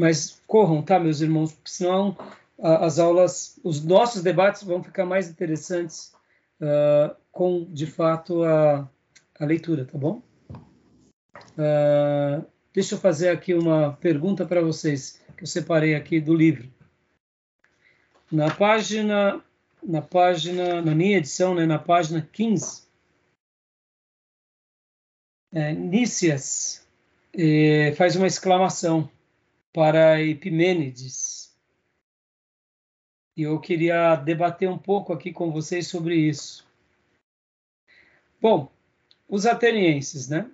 Mas corram, tá, meus irmãos? Porque senão as aulas, os nossos debates vão ficar mais interessantes uh, com, de fato, a, a leitura, tá bom? Uh, deixa eu fazer aqui uma pergunta para vocês, que eu separei aqui do livro. Na página, na página, na minha edição, né, na página 15, é, Nícias é, faz uma exclamação para Epimênides. E eu queria debater um pouco aqui com vocês sobre isso. Bom, os atenienses, né?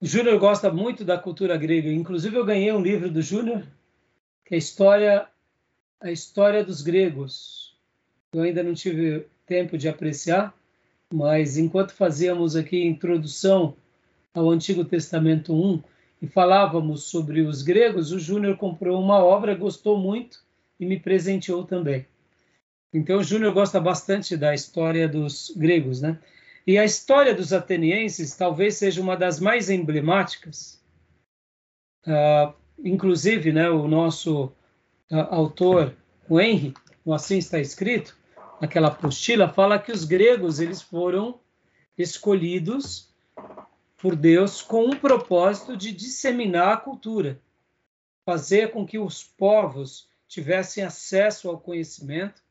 O Júnior gosta muito da cultura grega. Inclusive, eu ganhei um livro do Júnior que é a história, a história dos gregos. Eu ainda não tive tempo de apreciar, mas enquanto fazíamos aqui introdução ao Antigo Testamento 1 e falávamos sobre os gregos, o Júnior comprou uma obra, gostou muito e me presenteou também. Então o Júnior gosta bastante da história dos gregos, né? E a história dos atenienses talvez seja uma das mais emblemáticas Uh, inclusive, né, o nosso uh, autor, o Henry, o assim está escrito, naquela apostila, fala que os gregos eles foram escolhidos por Deus com um propósito de disseminar a cultura, fazer com que os povos tivessem acesso ao conhecimento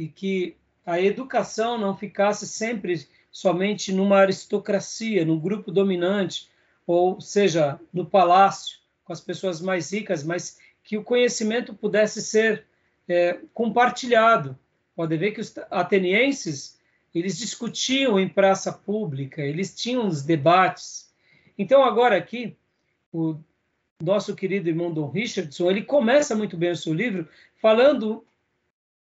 e que a educação não ficasse sempre somente numa aristocracia, num grupo dominante, ou seja, no palácio, com as pessoas mais ricas, mas que o conhecimento pudesse ser é, compartilhado. Pode ver que os atenienses eles discutiam em praça pública, eles tinham os debates. Então, agora aqui, o nosso querido irmão Dom Richardson, ele começa muito bem o seu livro falando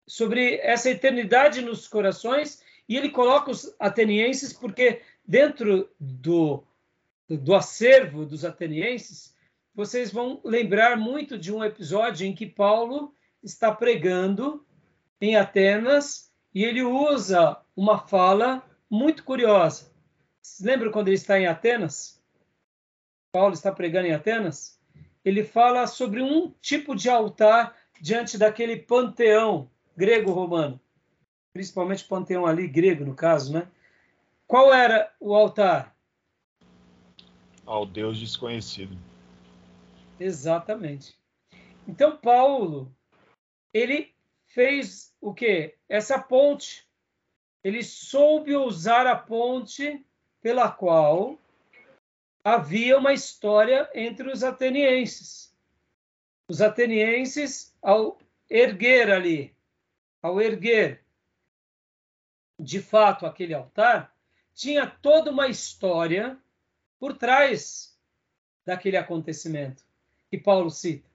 sobre essa eternidade nos corações e ele coloca os atenienses porque dentro do, do acervo dos atenienses, vocês vão lembrar muito de um episódio em que Paulo está pregando em Atenas e ele usa uma fala muito curiosa. Lembra quando ele está em Atenas? Paulo está pregando em Atenas? Ele fala sobre um tipo de altar diante daquele panteão grego-romano, principalmente panteão ali grego, no caso, né? Qual era o altar? Ao Deus desconhecido. Exatamente. Então Paulo ele fez o quê? Essa ponte. Ele soube usar a ponte pela qual havia uma história entre os atenienses. Os atenienses, ao erguer ali, ao erguer de fato aquele altar, tinha toda uma história por trás daquele acontecimento que Paulo cita.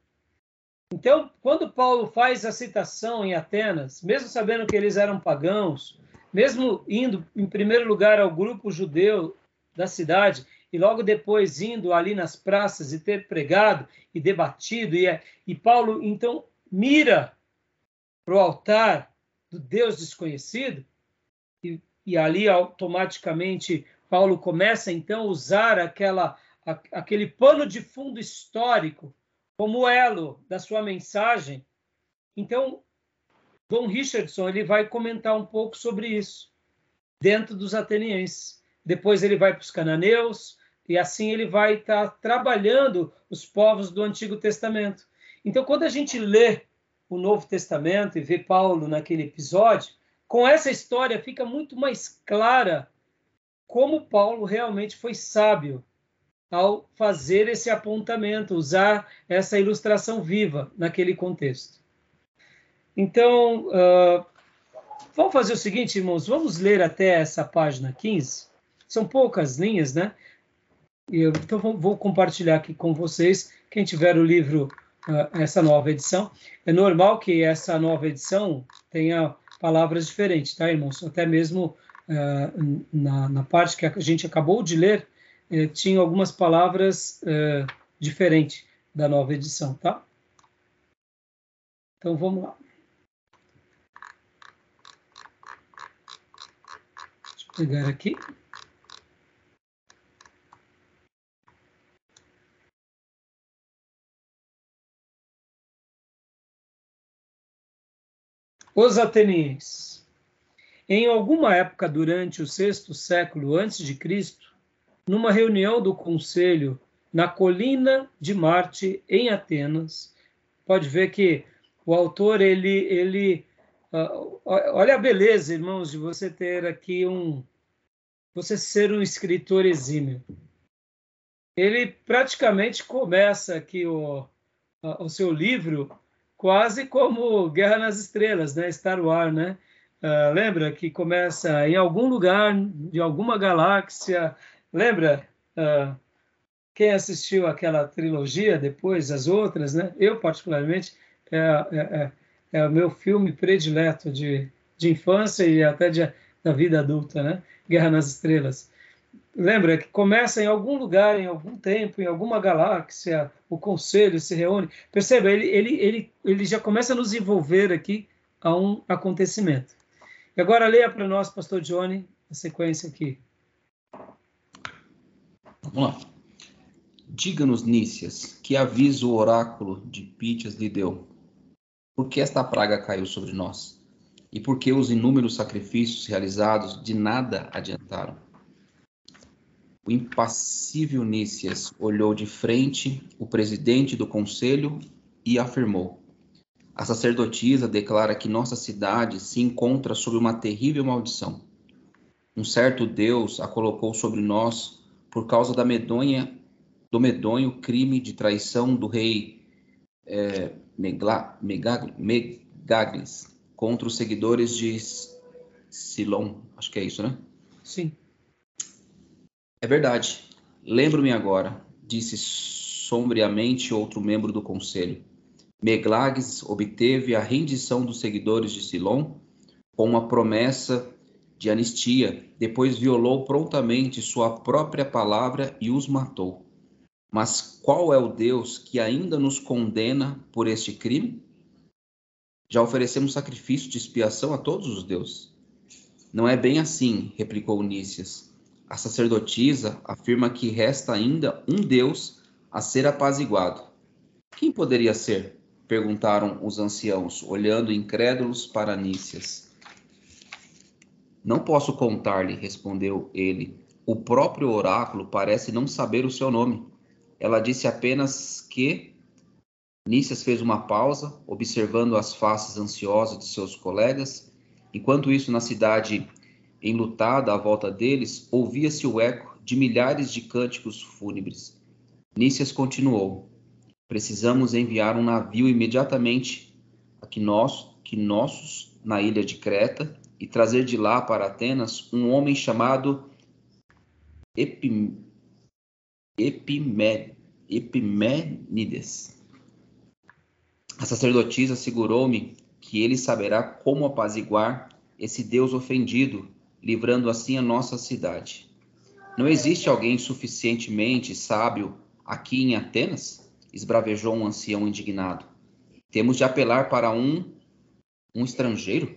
Então, quando Paulo faz a citação em Atenas, mesmo sabendo que eles eram pagãos, mesmo indo em primeiro lugar ao grupo judeu da cidade e logo depois indo ali nas praças e ter pregado e debatido, e, é, e Paulo então mira para o altar do Deus desconhecido, e, e ali automaticamente Paulo começa então a usar aquela, a, aquele pano de fundo histórico como elo da sua mensagem. Então, Dom Richardson ele vai comentar um pouco sobre isso dentro dos atenienses. Depois ele vai para os cananeus e assim ele vai estar tá trabalhando os povos do Antigo Testamento. Então, quando a gente lê o Novo Testamento e vê Paulo naquele episódio, com essa história fica muito mais clara como Paulo realmente foi sábio ao fazer esse apontamento, usar essa ilustração viva naquele contexto. Então, uh, vamos fazer o seguinte, irmãos, vamos ler até essa página 15. São poucas linhas, né? Eu, então, vou compartilhar aqui com vocês. Quem tiver o livro, uh, essa nova edição, é normal que essa nova edição tenha palavras diferentes, tá, irmãos? Até mesmo uh, na, na parte que a gente acabou de ler, eh, tinha algumas palavras diferentes da nova edição, tá? Então vamos lá. Deixa eu pegar aqui. Os atenienses. Em alguma época durante o sexto século antes de Cristo, numa reunião do conselho na colina de Marte, em Atenas. Pode ver que o autor, ele, ele olha a beleza, irmãos, de você ter aqui um, você ser um escritor exímio. Ele praticamente começa aqui o, o seu livro quase como Guerra nas Estrelas, né? Star Wars, né? Uh, lembra que começa em algum lugar de alguma galáxia, Lembra uh, quem assistiu aquela trilogia depois, as outras, né? Eu, particularmente, é, é, é, é o meu filme predileto de, de infância e até de, da vida adulta, né? Guerra nas Estrelas. Lembra que começa em algum lugar, em algum tempo, em alguma galáxia, o conselho se reúne. Perceba, ele, ele, ele, ele já começa a nos envolver aqui a um acontecimento. E agora leia para nós, pastor Johnny, a sequência aqui. Vamos lá. Diga-nos, Nícias, que aviso o oráculo de Pítias lhe deu? Por que esta praga caiu sobre nós? E por que os inúmeros sacrifícios realizados de nada adiantaram? O impassível Nícias olhou de frente o presidente do conselho e afirmou: A sacerdotisa declara que nossa cidade se encontra sob uma terrível maldição. Um certo Deus a colocou sobre nós por causa da medonha, do medonho crime de traição do rei é, Megla, Megaglis contra os seguidores de Silon. Acho que é isso, né? Sim. É verdade. Lembro-me agora, disse sombriamente outro membro do conselho. Meglags obteve a rendição dos seguidores de Silon com uma promessa de anistia, depois violou prontamente sua própria palavra e os matou. Mas qual é o Deus que ainda nos condena por este crime? Já oferecemos sacrifício de expiação a todos os deuses. Não é bem assim, replicou Nícias. A sacerdotisa afirma que resta ainda um Deus a ser apaziguado. Quem poderia ser? perguntaram os anciãos, olhando incrédulos para Nícias. Não posso contar-lhe, respondeu ele. O próprio oráculo parece não saber o seu nome. Ela disse apenas que. Nícias fez uma pausa, observando as faces ansiosas de seus colegas. Enquanto isso, na cidade enlutada à volta deles, ouvia-se o eco de milhares de cânticos fúnebres. Nícias continuou: Precisamos enviar um navio imediatamente a que, nós, que nossos na ilha de Creta e trazer de lá para Atenas um homem chamado Epim, Epimenides. A sacerdotisa assegurou-me que ele saberá como apaziguar esse Deus ofendido livrando assim a nossa cidade. Não existe alguém suficientemente sábio aqui em Atenas? esbravejou um ancião indignado. Temos de apelar para um um estrangeiro?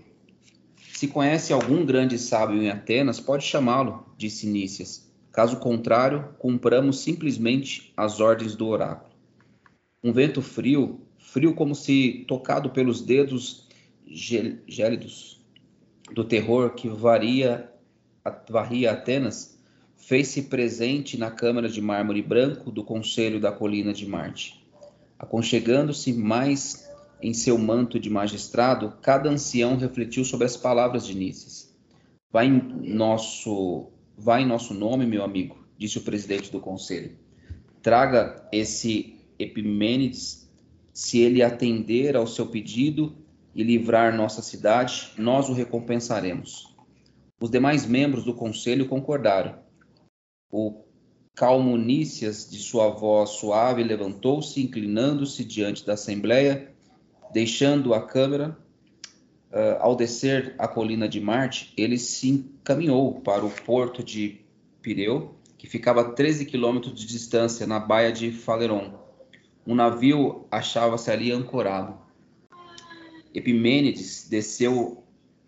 Se conhece algum grande sábio em Atenas, pode chamá-lo, disse Nícias. Caso contrário, cumpramos simplesmente as ordens do oráculo. Um vento frio, frio como se tocado pelos dedos gélidos, do terror que varia, varria Atenas, fez-se presente na câmara de mármore branco do Conselho da Colina de Marte. Aconchegando-se mais em seu manto de magistrado, cada ancião refletiu sobre as palavras de Nícias. Vai em nosso, vai em nosso nome, meu amigo, disse o presidente do conselho. Traga esse Epimênides, se ele atender ao seu pedido e livrar nossa cidade, nós o recompensaremos. Os demais membros do conselho concordaram. O Calmunícias, de sua voz suave, levantou-se, inclinando-se diante da assembleia, deixando a câmara. Uh, ao descer a colina de Marte, ele se encaminhou para o porto de Pireu, que ficava a 13 quilômetros de distância, na baía de Faleron. Um navio achava-se ali ancorado. Epimênides desceu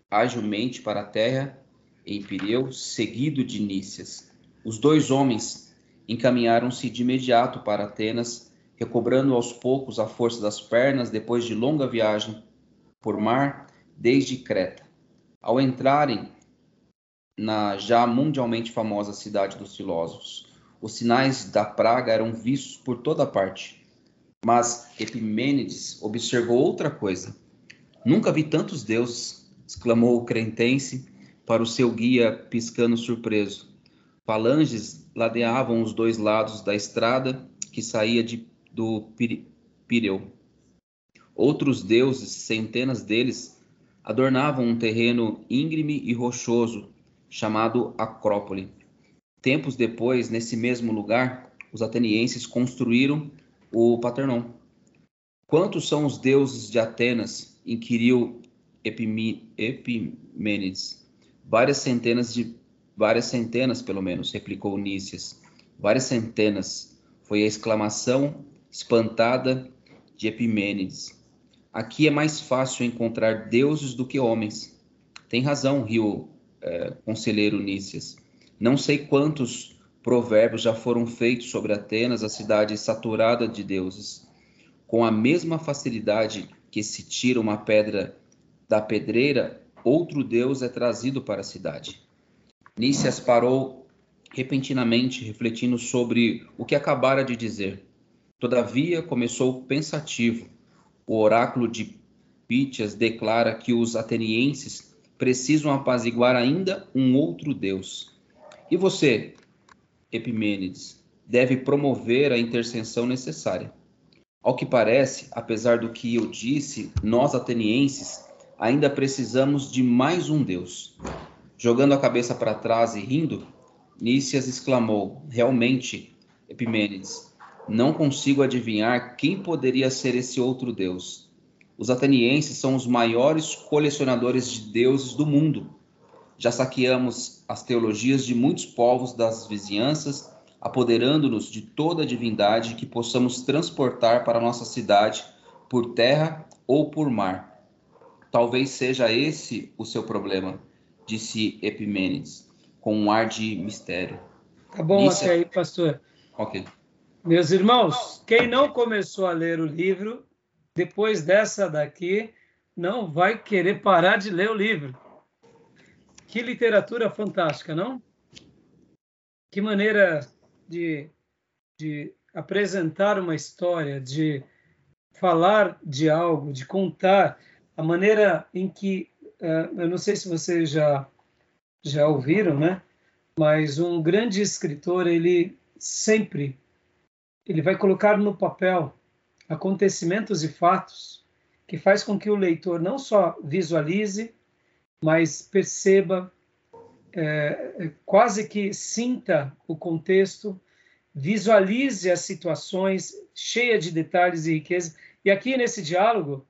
agilmente para a terra em Pireu, seguido de Nícias. Os dois homens encaminharam-se de imediato para Atenas, recobrando aos poucos a força das pernas depois de longa viagem por mar desde Creta. Ao entrarem na já mundialmente famosa cidade dos filósofos, os sinais da praga eram vistos por toda parte. Mas Epimênides observou outra coisa Nunca vi tantos deuses, exclamou o crentense para o seu guia, piscando surpreso. Falanges ladeavam os dois lados da estrada que saía de, do Pireu. Outros deuses, centenas deles, adornavam um terreno íngreme e rochoso, chamado Acrópole. Tempos depois, nesse mesmo lugar, os atenienses construíram o Paternon. Quantos são os deuses de Atenas inquiriu Epimênides. Várias centenas de várias centenas, pelo menos, replicou Nícias. Várias centenas, foi a exclamação espantada de Epimênides. Aqui é mais fácil encontrar deuses do que homens. Tem razão, riu é, conselheiro Nícias. Não sei quantos provérbios já foram feitos sobre Atenas, a cidade saturada de deuses. Com a mesma facilidade que se tira uma pedra da pedreira, outro deus é trazido para a cidade. Nícias parou repentinamente, refletindo sobre o que acabara de dizer. Todavia, começou pensativo. O oráculo de Pítias declara que os atenienses precisam apaziguar ainda um outro deus. E você, Epimênides, deve promover a intercessão necessária. Ao que parece, apesar do que eu disse, nós atenienses ainda precisamos de mais um Deus. Jogando a cabeça para trás e rindo, Nícias exclamou: Realmente, Epimênides, não consigo adivinhar quem poderia ser esse outro Deus. Os atenienses são os maiores colecionadores de deuses do mundo. Já saqueamos as teologias de muitos povos das vizinhanças, apoderando-nos de toda a divindade que possamos transportar para nossa cidade por terra ou por mar. Talvez seja esse o seu problema, disse Epimênides, com um ar de mistério. Tá bom Isso até aí, pastor. Ok. Meus irmãos, quem não começou a ler o livro, depois dessa daqui, não vai querer parar de ler o livro. Que literatura fantástica, não? Que maneira de, de apresentar uma história, de falar de algo, de contar a maneira em que, uh, eu não sei se vocês já, já ouviram, né? Mas um grande escritor, ele sempre ele vai colocar no papel acontecimentos e fatos que faz com que o leitor não só visualize, mas perceba, é, quase que sinta o contexto, visualize as situações cheia de detalhes e riqueza. E aqui nesse diálogo,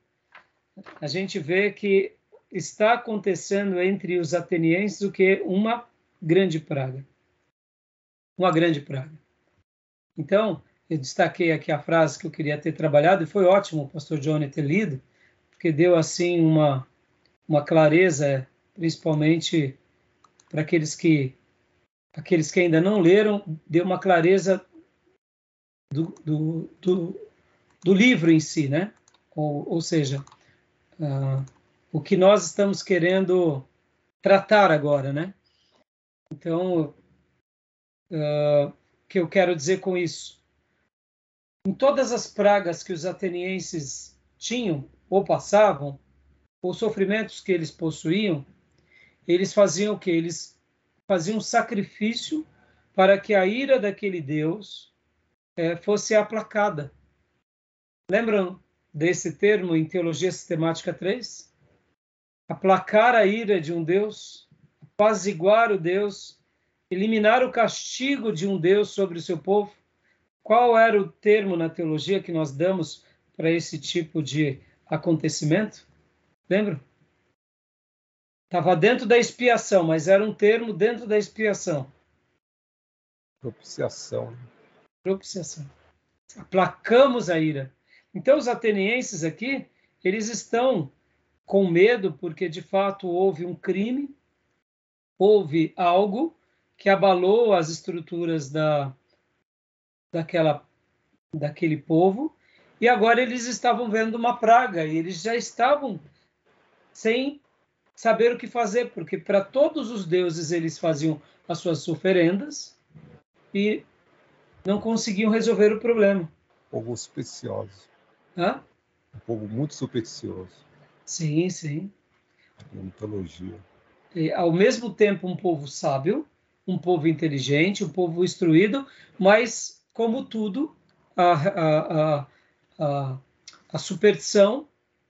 a gente vê que está acontecendo entre os atenienses o que uma grande praga. Uma grande praga. Então, eu destaquei aqui a frase que eu queria ter trabalhado, e foi ótimo o pastor Johnny ter lido, porque deu assim uma, uma clareza, principalmente para aqueles que aqueles que ainda não leram, deu uma clareza do, do, do, do livro em si, né? Ou, ou seja, uh, o que nós estamos querendo tratar agora, né? Então, uh, o que eu quero dizer com isso? Em todas as pragas que os atenienses tinham ou passavam, ou sofrimentos que eles possuíam, eles faziam o que? Eles faziam sacrifício para que a ira daquele Deus é, fosse aplacada. Lembram desse termo em Teologia Sistemática 3? Aplacar a ira de um Deus, apaziguar o Deus, eliminar o castigo de um Deus sobre o seu povo. Qual era o termo na teologia que nós damos para esse tipo de acontecimento? Lembram? Estava dentro da expiação, mas era um termo dentro da expiação. Propiciação. Propiciação. Aplacamos a ira. Então, os atenienses aqui, eles estão com medo porque, de fato, houve um crime, houve algo que abalou as estruturas da, daquela, daquele povo, e agora eles estavam vendo uma praga, e eles já estavam sem saber o que fazer, porque para todos os deuses eles faziam as suas oferendas e não conseguiam resolver o problema. Povo supersticioso. Hã? Um povo muito supersticioso. Sim, sim. mitologia. E, ao mesmo tempo, um povo sábio, um povo inteligente, um povo instruído, mas, como tudo, a, a, a, a, superstição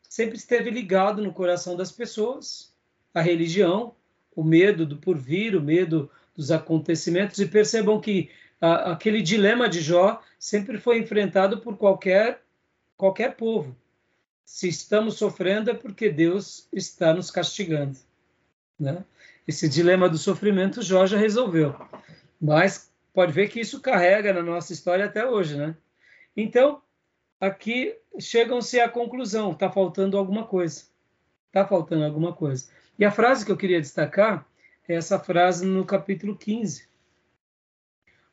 sempre esteve ligado no coração das pessoas, a religião, o medo do porvir, o medo dos acontecimentos, e percebam que aquele dilema de Jó sempre foi enfrentado por qualquer qualquer povo. Se estamos sofrendo é porque Deus está nos castigando, né? Esse dilema do sofrimento Jó já resolveu, mas pode ver que isso carrega na nossa história até hoje, né? Então aqui chegam-se à conclusão, está faltando alguma coisa, está faltando alguma coisa. E a frase que eu queria destacar é essa frase no capítulo 15.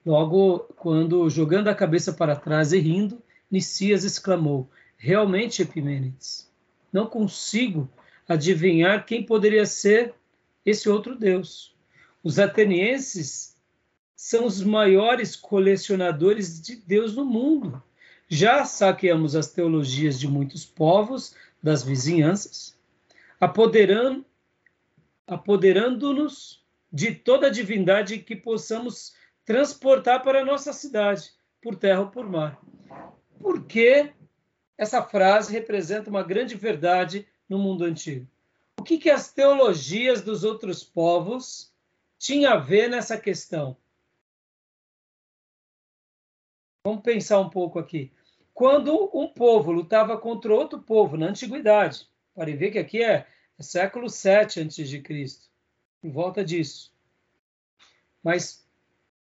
Logo, quando jogando a cabeça para trás e rindo, Nicias exclamou: Realmente, Epimênides, não consigo adivinhar quem poderia ser esse outro Deus. Os atenienses são os maiores colecionadores de Deus no mundo. Já saqueamos as teologias de muitos povos das vizinhanças, apoderando, apoderando-nos de toda a divindade que possamos transportar para a nossa cidade, por terra ou por mar. Porque essa frase representa uma grande verdade no mundo antigo. O que, que as teologias dos outros povos tinham a ver nessa questão? Vamos pensar um pouco aqui. Quando um povo lutava contra outro povo na antiguidade, para ver que aqui é, é século 7 antes de Cristo, em volta disso. Mas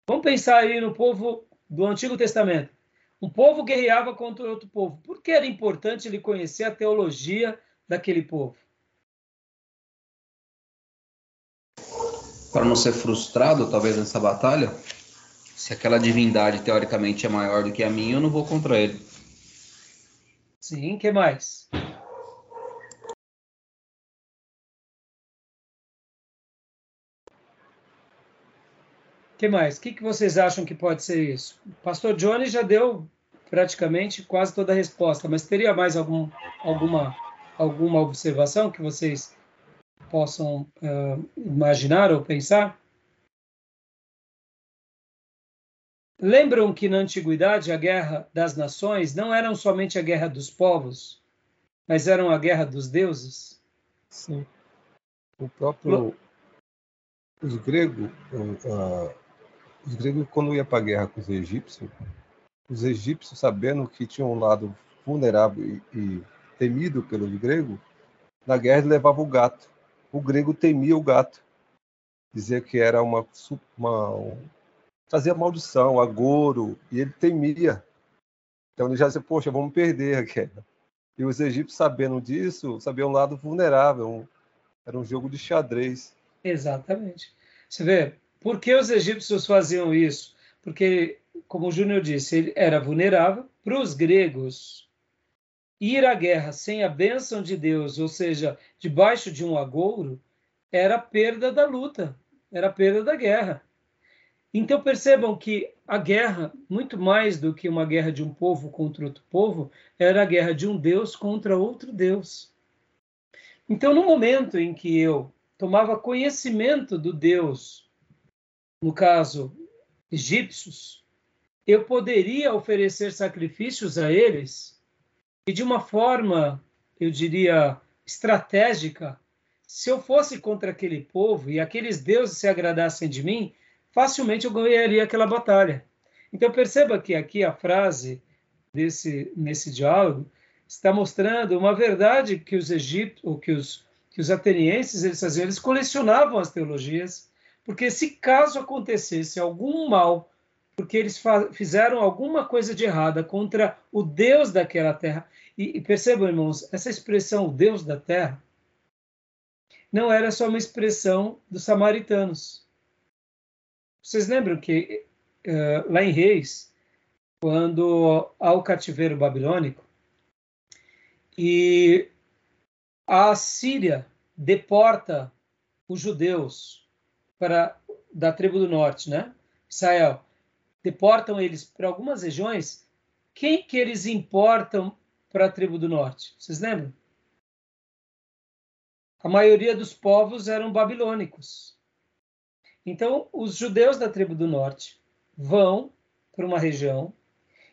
vamos pensar aí no povo do Antigo Testamento. Um povo guerreava contra outro povo. Por que era importante ele conhecer a teologia daquele povo? Para não ser frustrado, talvez, nessa batalha, se aquela divindade teoricamente é maior do que a minha, eu não vou contra ele. Sim, que mais? que mais? O que, que vocês acham que pode ser isso? O pastor Johnny já deu praticamente quase toda a resposta, mas teria mais algum, alguma, alguma observação que vocês possam uh, imaginar ou pensar? Lembram que na antiguidade a guerra das nações não era somente a guerra dos povos, mas era a guerra dos deuses? Sim. O próprio os gregos, uh, os gregos, quando iam para a guerra com os egípcios, os egípcios, sabendo que tinham um lado vulnerável e, e temido pelos gregos, na guerra eles levavam o gato. O grego temia o gato. Dizia que era uma, uma um, fazia maldição, agouro, e ele temia. Então ele já dizia, poxa, vamos perder a guerra. E os egípcios, sabendo disso, sabiam um lado vulnerável. Era um jogo de xadrez. Exatamente. Você vê, por que os egípcios faziam isso? Porque, como o Júnior disse, ele era vulnerável. Para os gregos, ir à guerra sem a bênção de Deus, ou seja, debaixo de um agouro, era perda da luta, era perda da guerra. Então percebam que a guerra, muito mais do que uma guerra de um povo contra outro povo, era a guerra de um Deus contra outro Deus. Então, no momento em que eu tomava conhecimento do Deus no caso, egípcios, eu poderia oferecer sacrifícios a eles e de uma forma, eu diria, estratégica, se eu fosse contra aquele povo e aqueles deuses se agradassem de mim, facilmente eu ganharia aquela batalha. Então perceba que aqui a frase desse nesse diálogo está mostrando uma verdade que os egípcios, que os que os atenienses eles faziam, eles colecionavam as teologias porque se caso acontecesse algum mal, porque eles fizeram alguma coisa de errada contra o Deus daquela terra, e, e percebam, irmãos, essa expressão, o Deus da terra, não era só uma expressão dos samaritanos. Vocês lembram que uh, lá em Reis, quando há o cativeiro babilônico, e a Síria deporta os judeus para da tribo do norte, né? Israel, deportam eles para algumas regiões. Quem que eles importam para a tribo do norte? Vocês lembram? A maioria dos povos eram babilônicos. Então, os judeus da tribo do norte vão para uma região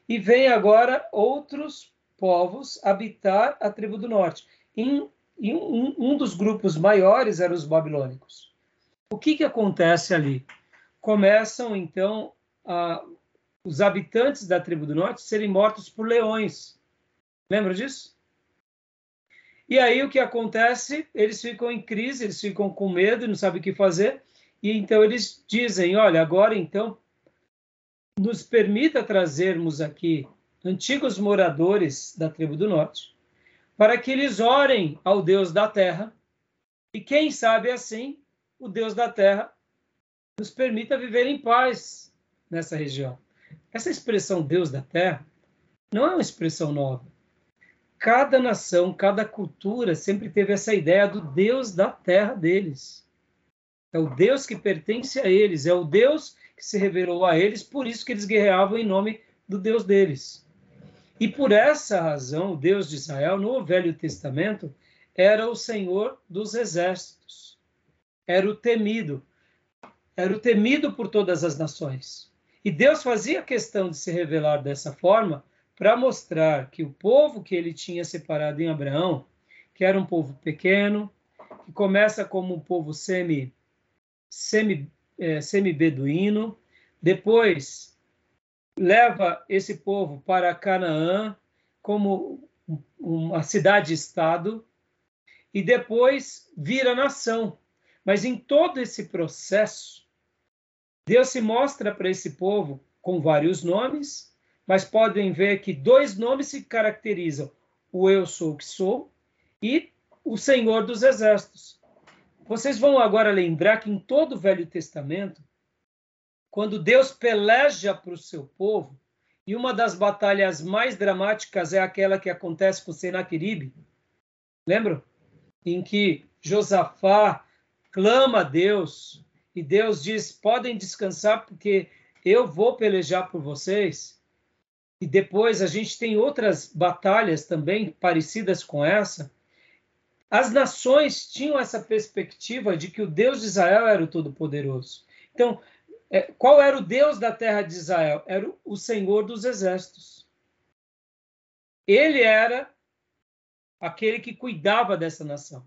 e vêm agora outros povos habitar a tribo do norte. Em, em um, um dos grupos maiores eram os babilônicos. O que, que acontece ali? Começam, então, a, os habitantes da tribo do norte serem mortos por leões. Lembra disso? E aí o que acontece? Eles ficam em crise, eles ficam com medo, não sabem o que fazer, e então eles dizem: olha, agora então nos permita trazermos aqui antigos moradores da tribo do norte, para que eles orem ao Deus da terra, e quem sabe assim o Deus da terra nos permita viver em paz, nessa região. Essa expressão Deus da terra não é uma expressão nova. Cada nação, cada cultura sempre teve essa ideia do Deus da terra deles. É o Deus que pertence a eles, é o Deus que se revelou a eles, por isso que eles guerreavam em nome do Deus deles. E por essa razão, o Deus de Israel, no Velho Testamento, era o Senhor dos exércitos. Era o temido. Era o temido por todas as nações. E Deus fazia questão de se revelar dessa forma para mostrar que o povo que ele tinha separado em Abraão, que era um povo pequeno, que começa como um povo semi semi é, semi-beduíno, depois leva esse povo para Canaã como uma cidade-estado e depois vira nação. Mas em todo esse processo, Deus se mostra para esse povo com vários nomes, mas podem ver que dois nomes se caracterizam: o Eu sou o que sou e o Senhor dos Exércitos. Vocês vão agora lembrar que em todo o Velho Testamento, quando Deus peleja para o seu povo, e uma das batalhas mais dramáticas é aquela que acontece com Senaqueribe, lembram? Em que Josafá clama a Deus e Deus diz: podem descansar porque eu vou pelejar por vocês. E depois a gente tem outras batalhas também parecidas com essa, as nações tinham essa perspectiva de que o Deus de Israel era o Todo-Poderoso. Então, é, qual era o Deus da terra de Israel? Era o Senhor dos Exércitos. Ele era aquele que cuidava dessa nação.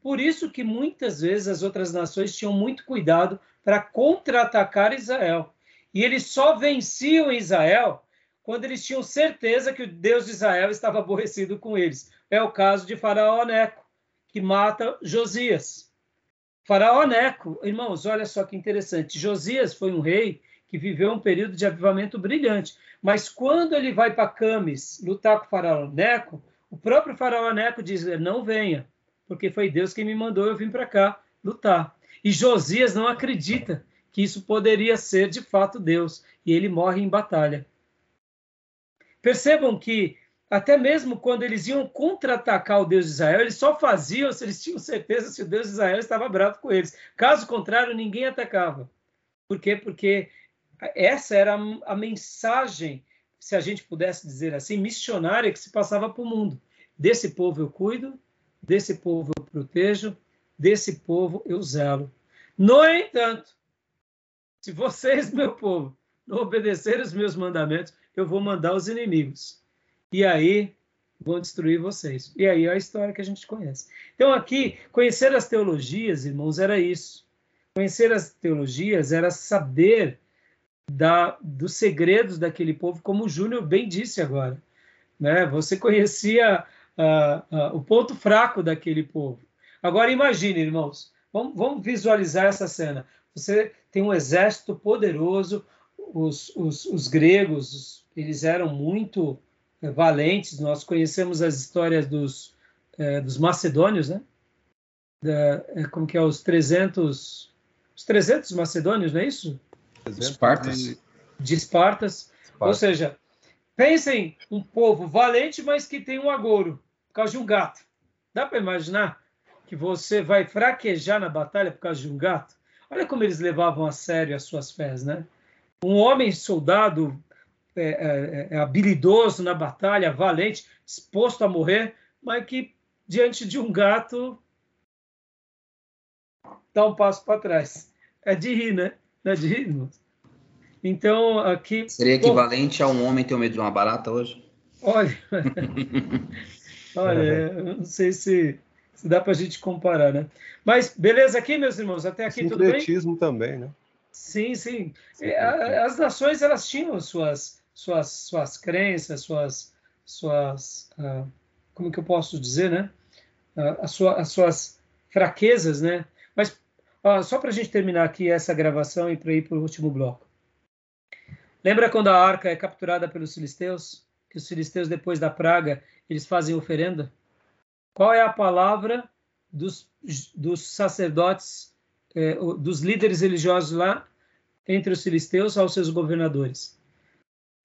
Por isso que muitas vezes as outras nações tinham muito cuidado para contra-atacar Israel. E eles só venciam Israel quando eles tinham certeza que o Deus de Israel estava aborrecido com eles. É o caso de Faraó Neco que mata Josias. Faraó Neco, irmãos, olha só que interessante. Josias foi um rei que viveu um período de avivamento brilhante, mas quando ele vai para Camis lutar com o Faraó Neco, o próprio Faraó Neco diz: não venha, porque foi Deus quem me mandou eu vim para cá lutar. E Josias não acredita que isso poderia ser de fato Deus, e ele morre em batalha. Percebam que até mesmo quando eles iam contra-atacar o Deus de Israel, eles só faziam se eles tinham certeza se o Deus de Israel estava bravo com eles. Caso contrário, ninguém atacava. Por quê? Porque essa era a mensagem, se a gente pudesse dizer assim, missionária que se passava para o mundo. Desse povo eu cuido, desse povo eu protejo, desse povo eu zelo. No entanto, se vocês, meu povo, não obedecerem os meus mandamentos, eu vou mandar os inimigos e aí vão destruir vocês. E aí é a história que a gente conhece. Então, aqui, conhecer as teologias, irmãos, era isso. Conhecer as teologias era saber da, dos segredos daquele povo, como o Júnior bem disse agora. Né? Você conhecia uh, uh, o ponto fraco daquele povo. Agora, imagine, irmãos, vamos, vamos visualizar essa cena. Você tem um exército poderoso, os, os, os gregos, eles eram muito valentes. Nós conhecemos as histórias dos, é, dos macedônios, né? Da, é, como que é os 300 os 300 macedônios, não é isso? Espartas. De, de Espartas. Espartas. Ou seja, pensem um povo valente, mas que tem um agouro por causa de um gato. Dá para imaginar que você vai fraquejar na batalha por causa de um gato? Olha como eles levavam a sério as suas fés, né? Um homem soldado é, é, é, habilidoso na batalha, valente, disposto a morrer, mas que diante de um gato dá um passo para trás. É de rir, né? Não é de rir, irmãos? Então, aqui. Seria equivalente bom, a um homem ter medo de uma barata hoje? Olha, olha, não sei se, se dá para a gente comparar, né? Mas beleza aqui, meus irmãos, até aqui tudo bem? também, né? Sim, sim. As nações elas tinham suas suas, suas crenças, suas, suas uh, como que eu posso dizer, né? Uh, as, sua, as suas fraquezas, né? Mas uh, só para a gente terminar aqui essa gravação e para ir para o último bloco. Lembra quando a arca é capturada pelos filisteus? Que os filisteus, depois da praga, eles fazem oferenda? Qual é a palavra dos, dos sacerdotes, eh, dos líderes religiosos lá entre os filisteus aos seus governadores: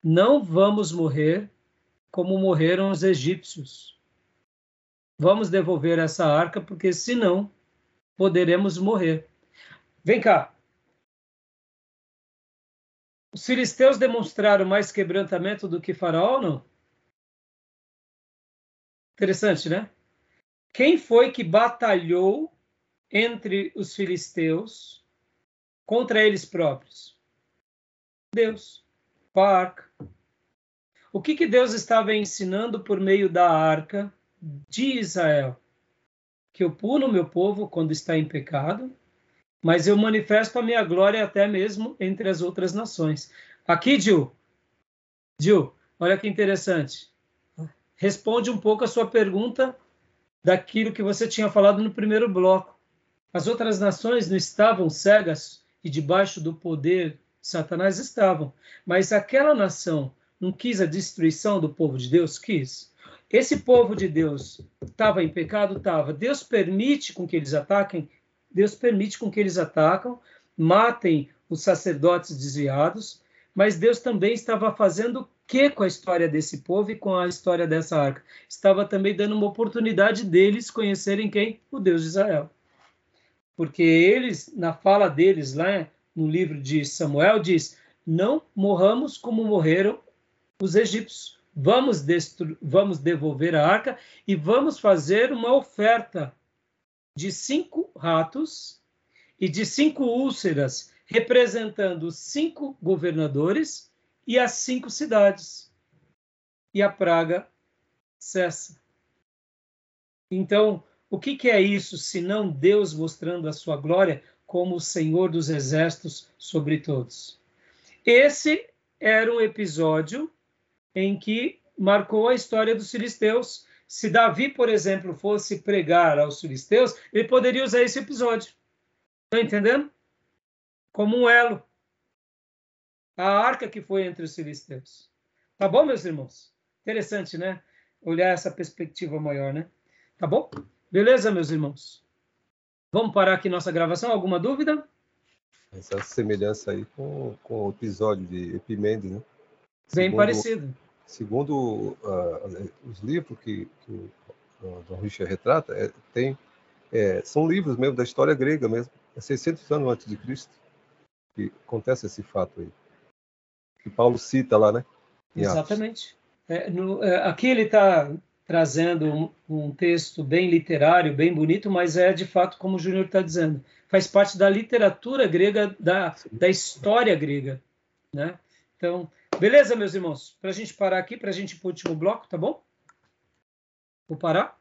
Não vamos morrer como morreram os egípcios. Vamos devolver essa arca, porque senão poderemos morrer. Vem cá. Os filisteus demonstraram mais quebrantamento do que Faraó, não? Interessante, né? Quem foi que batalhou entre os filisteus contra eles próprios? Deus, arca. O que, que Deus estava ensinando por meio da arca de Israel? Que eu puno meu povo quando está em pecado, mas eu manifesto a minha glória até mesmo entre as outras nações. Aqui, Gil, Gil, olha que interessante. Responde um pouco a sua pergunta daquilo que você tinha falado no primeiro bloco. As outras nações não estavam cegas e debaixo do poder de Satanás estavam, mas aquela nação não quis a destruição do povo de Deus? Quis. Esse povo de Deus estava em pecado? Estava. Deus permite com que eles ataquem? Deus permite com que eles atacam, matem os sacerdotes desviados, mas Deus também estava fazendo o que com a história desse povo e com a história dessa arca? Estava também dando uma oportunidade deles conhecerem quem? O Deus de Israel. Porque eles, na fala deles lá no livro de Samuel, diz: Não morramos como morreram os egípcios. Vamos, vamos devolver a arca e vamos fazer uma oferta de cinco ratos e de cinco úlceras, representando cinco governadores e as cinco cidades. E a praga cessa. Então, o que, que é isso, senão Deus mostrando a sua glória como o Senhor dos exércitos sobre todos? Esse era um episódio em que marcou a história dos filisteus. Se Davi, por exemplo, fosse pregar aos filisteus, ele poderia usar esse episódio. Está entendendo? Como um elo. A arca que foi entre os filisteus. Tá bom, meus irmãos? Interessante, né? Olhar essa perspectiva maior, né? Tá bom? Beleza, meus irmãos? Vamos parar aqui nossa gravação. Alguma dúvida? Essa semelhança aí com, com o episódio de Epimendes, né? Bem segundo, parecido. Segundo uh, os livros que, que o uh, Dom Richard retrata, é, tem, é, são livros mesmo da história grega mesmo, é 600 anos antes de Cristo que acontece esse fato aí. Que Paulo cita lá, né? Exatamente. É, no, é, aqui ele está trazendo um, um, texto bem literário, bem bonito, mas é de fato como o Júnior está dizendo, faz parte da literatura grega, da, da história grega, né? Então, Beleza, meus irmãos? Para a gente parar aqui, para a gente ir para o último bloco, tá bom? Vou parar?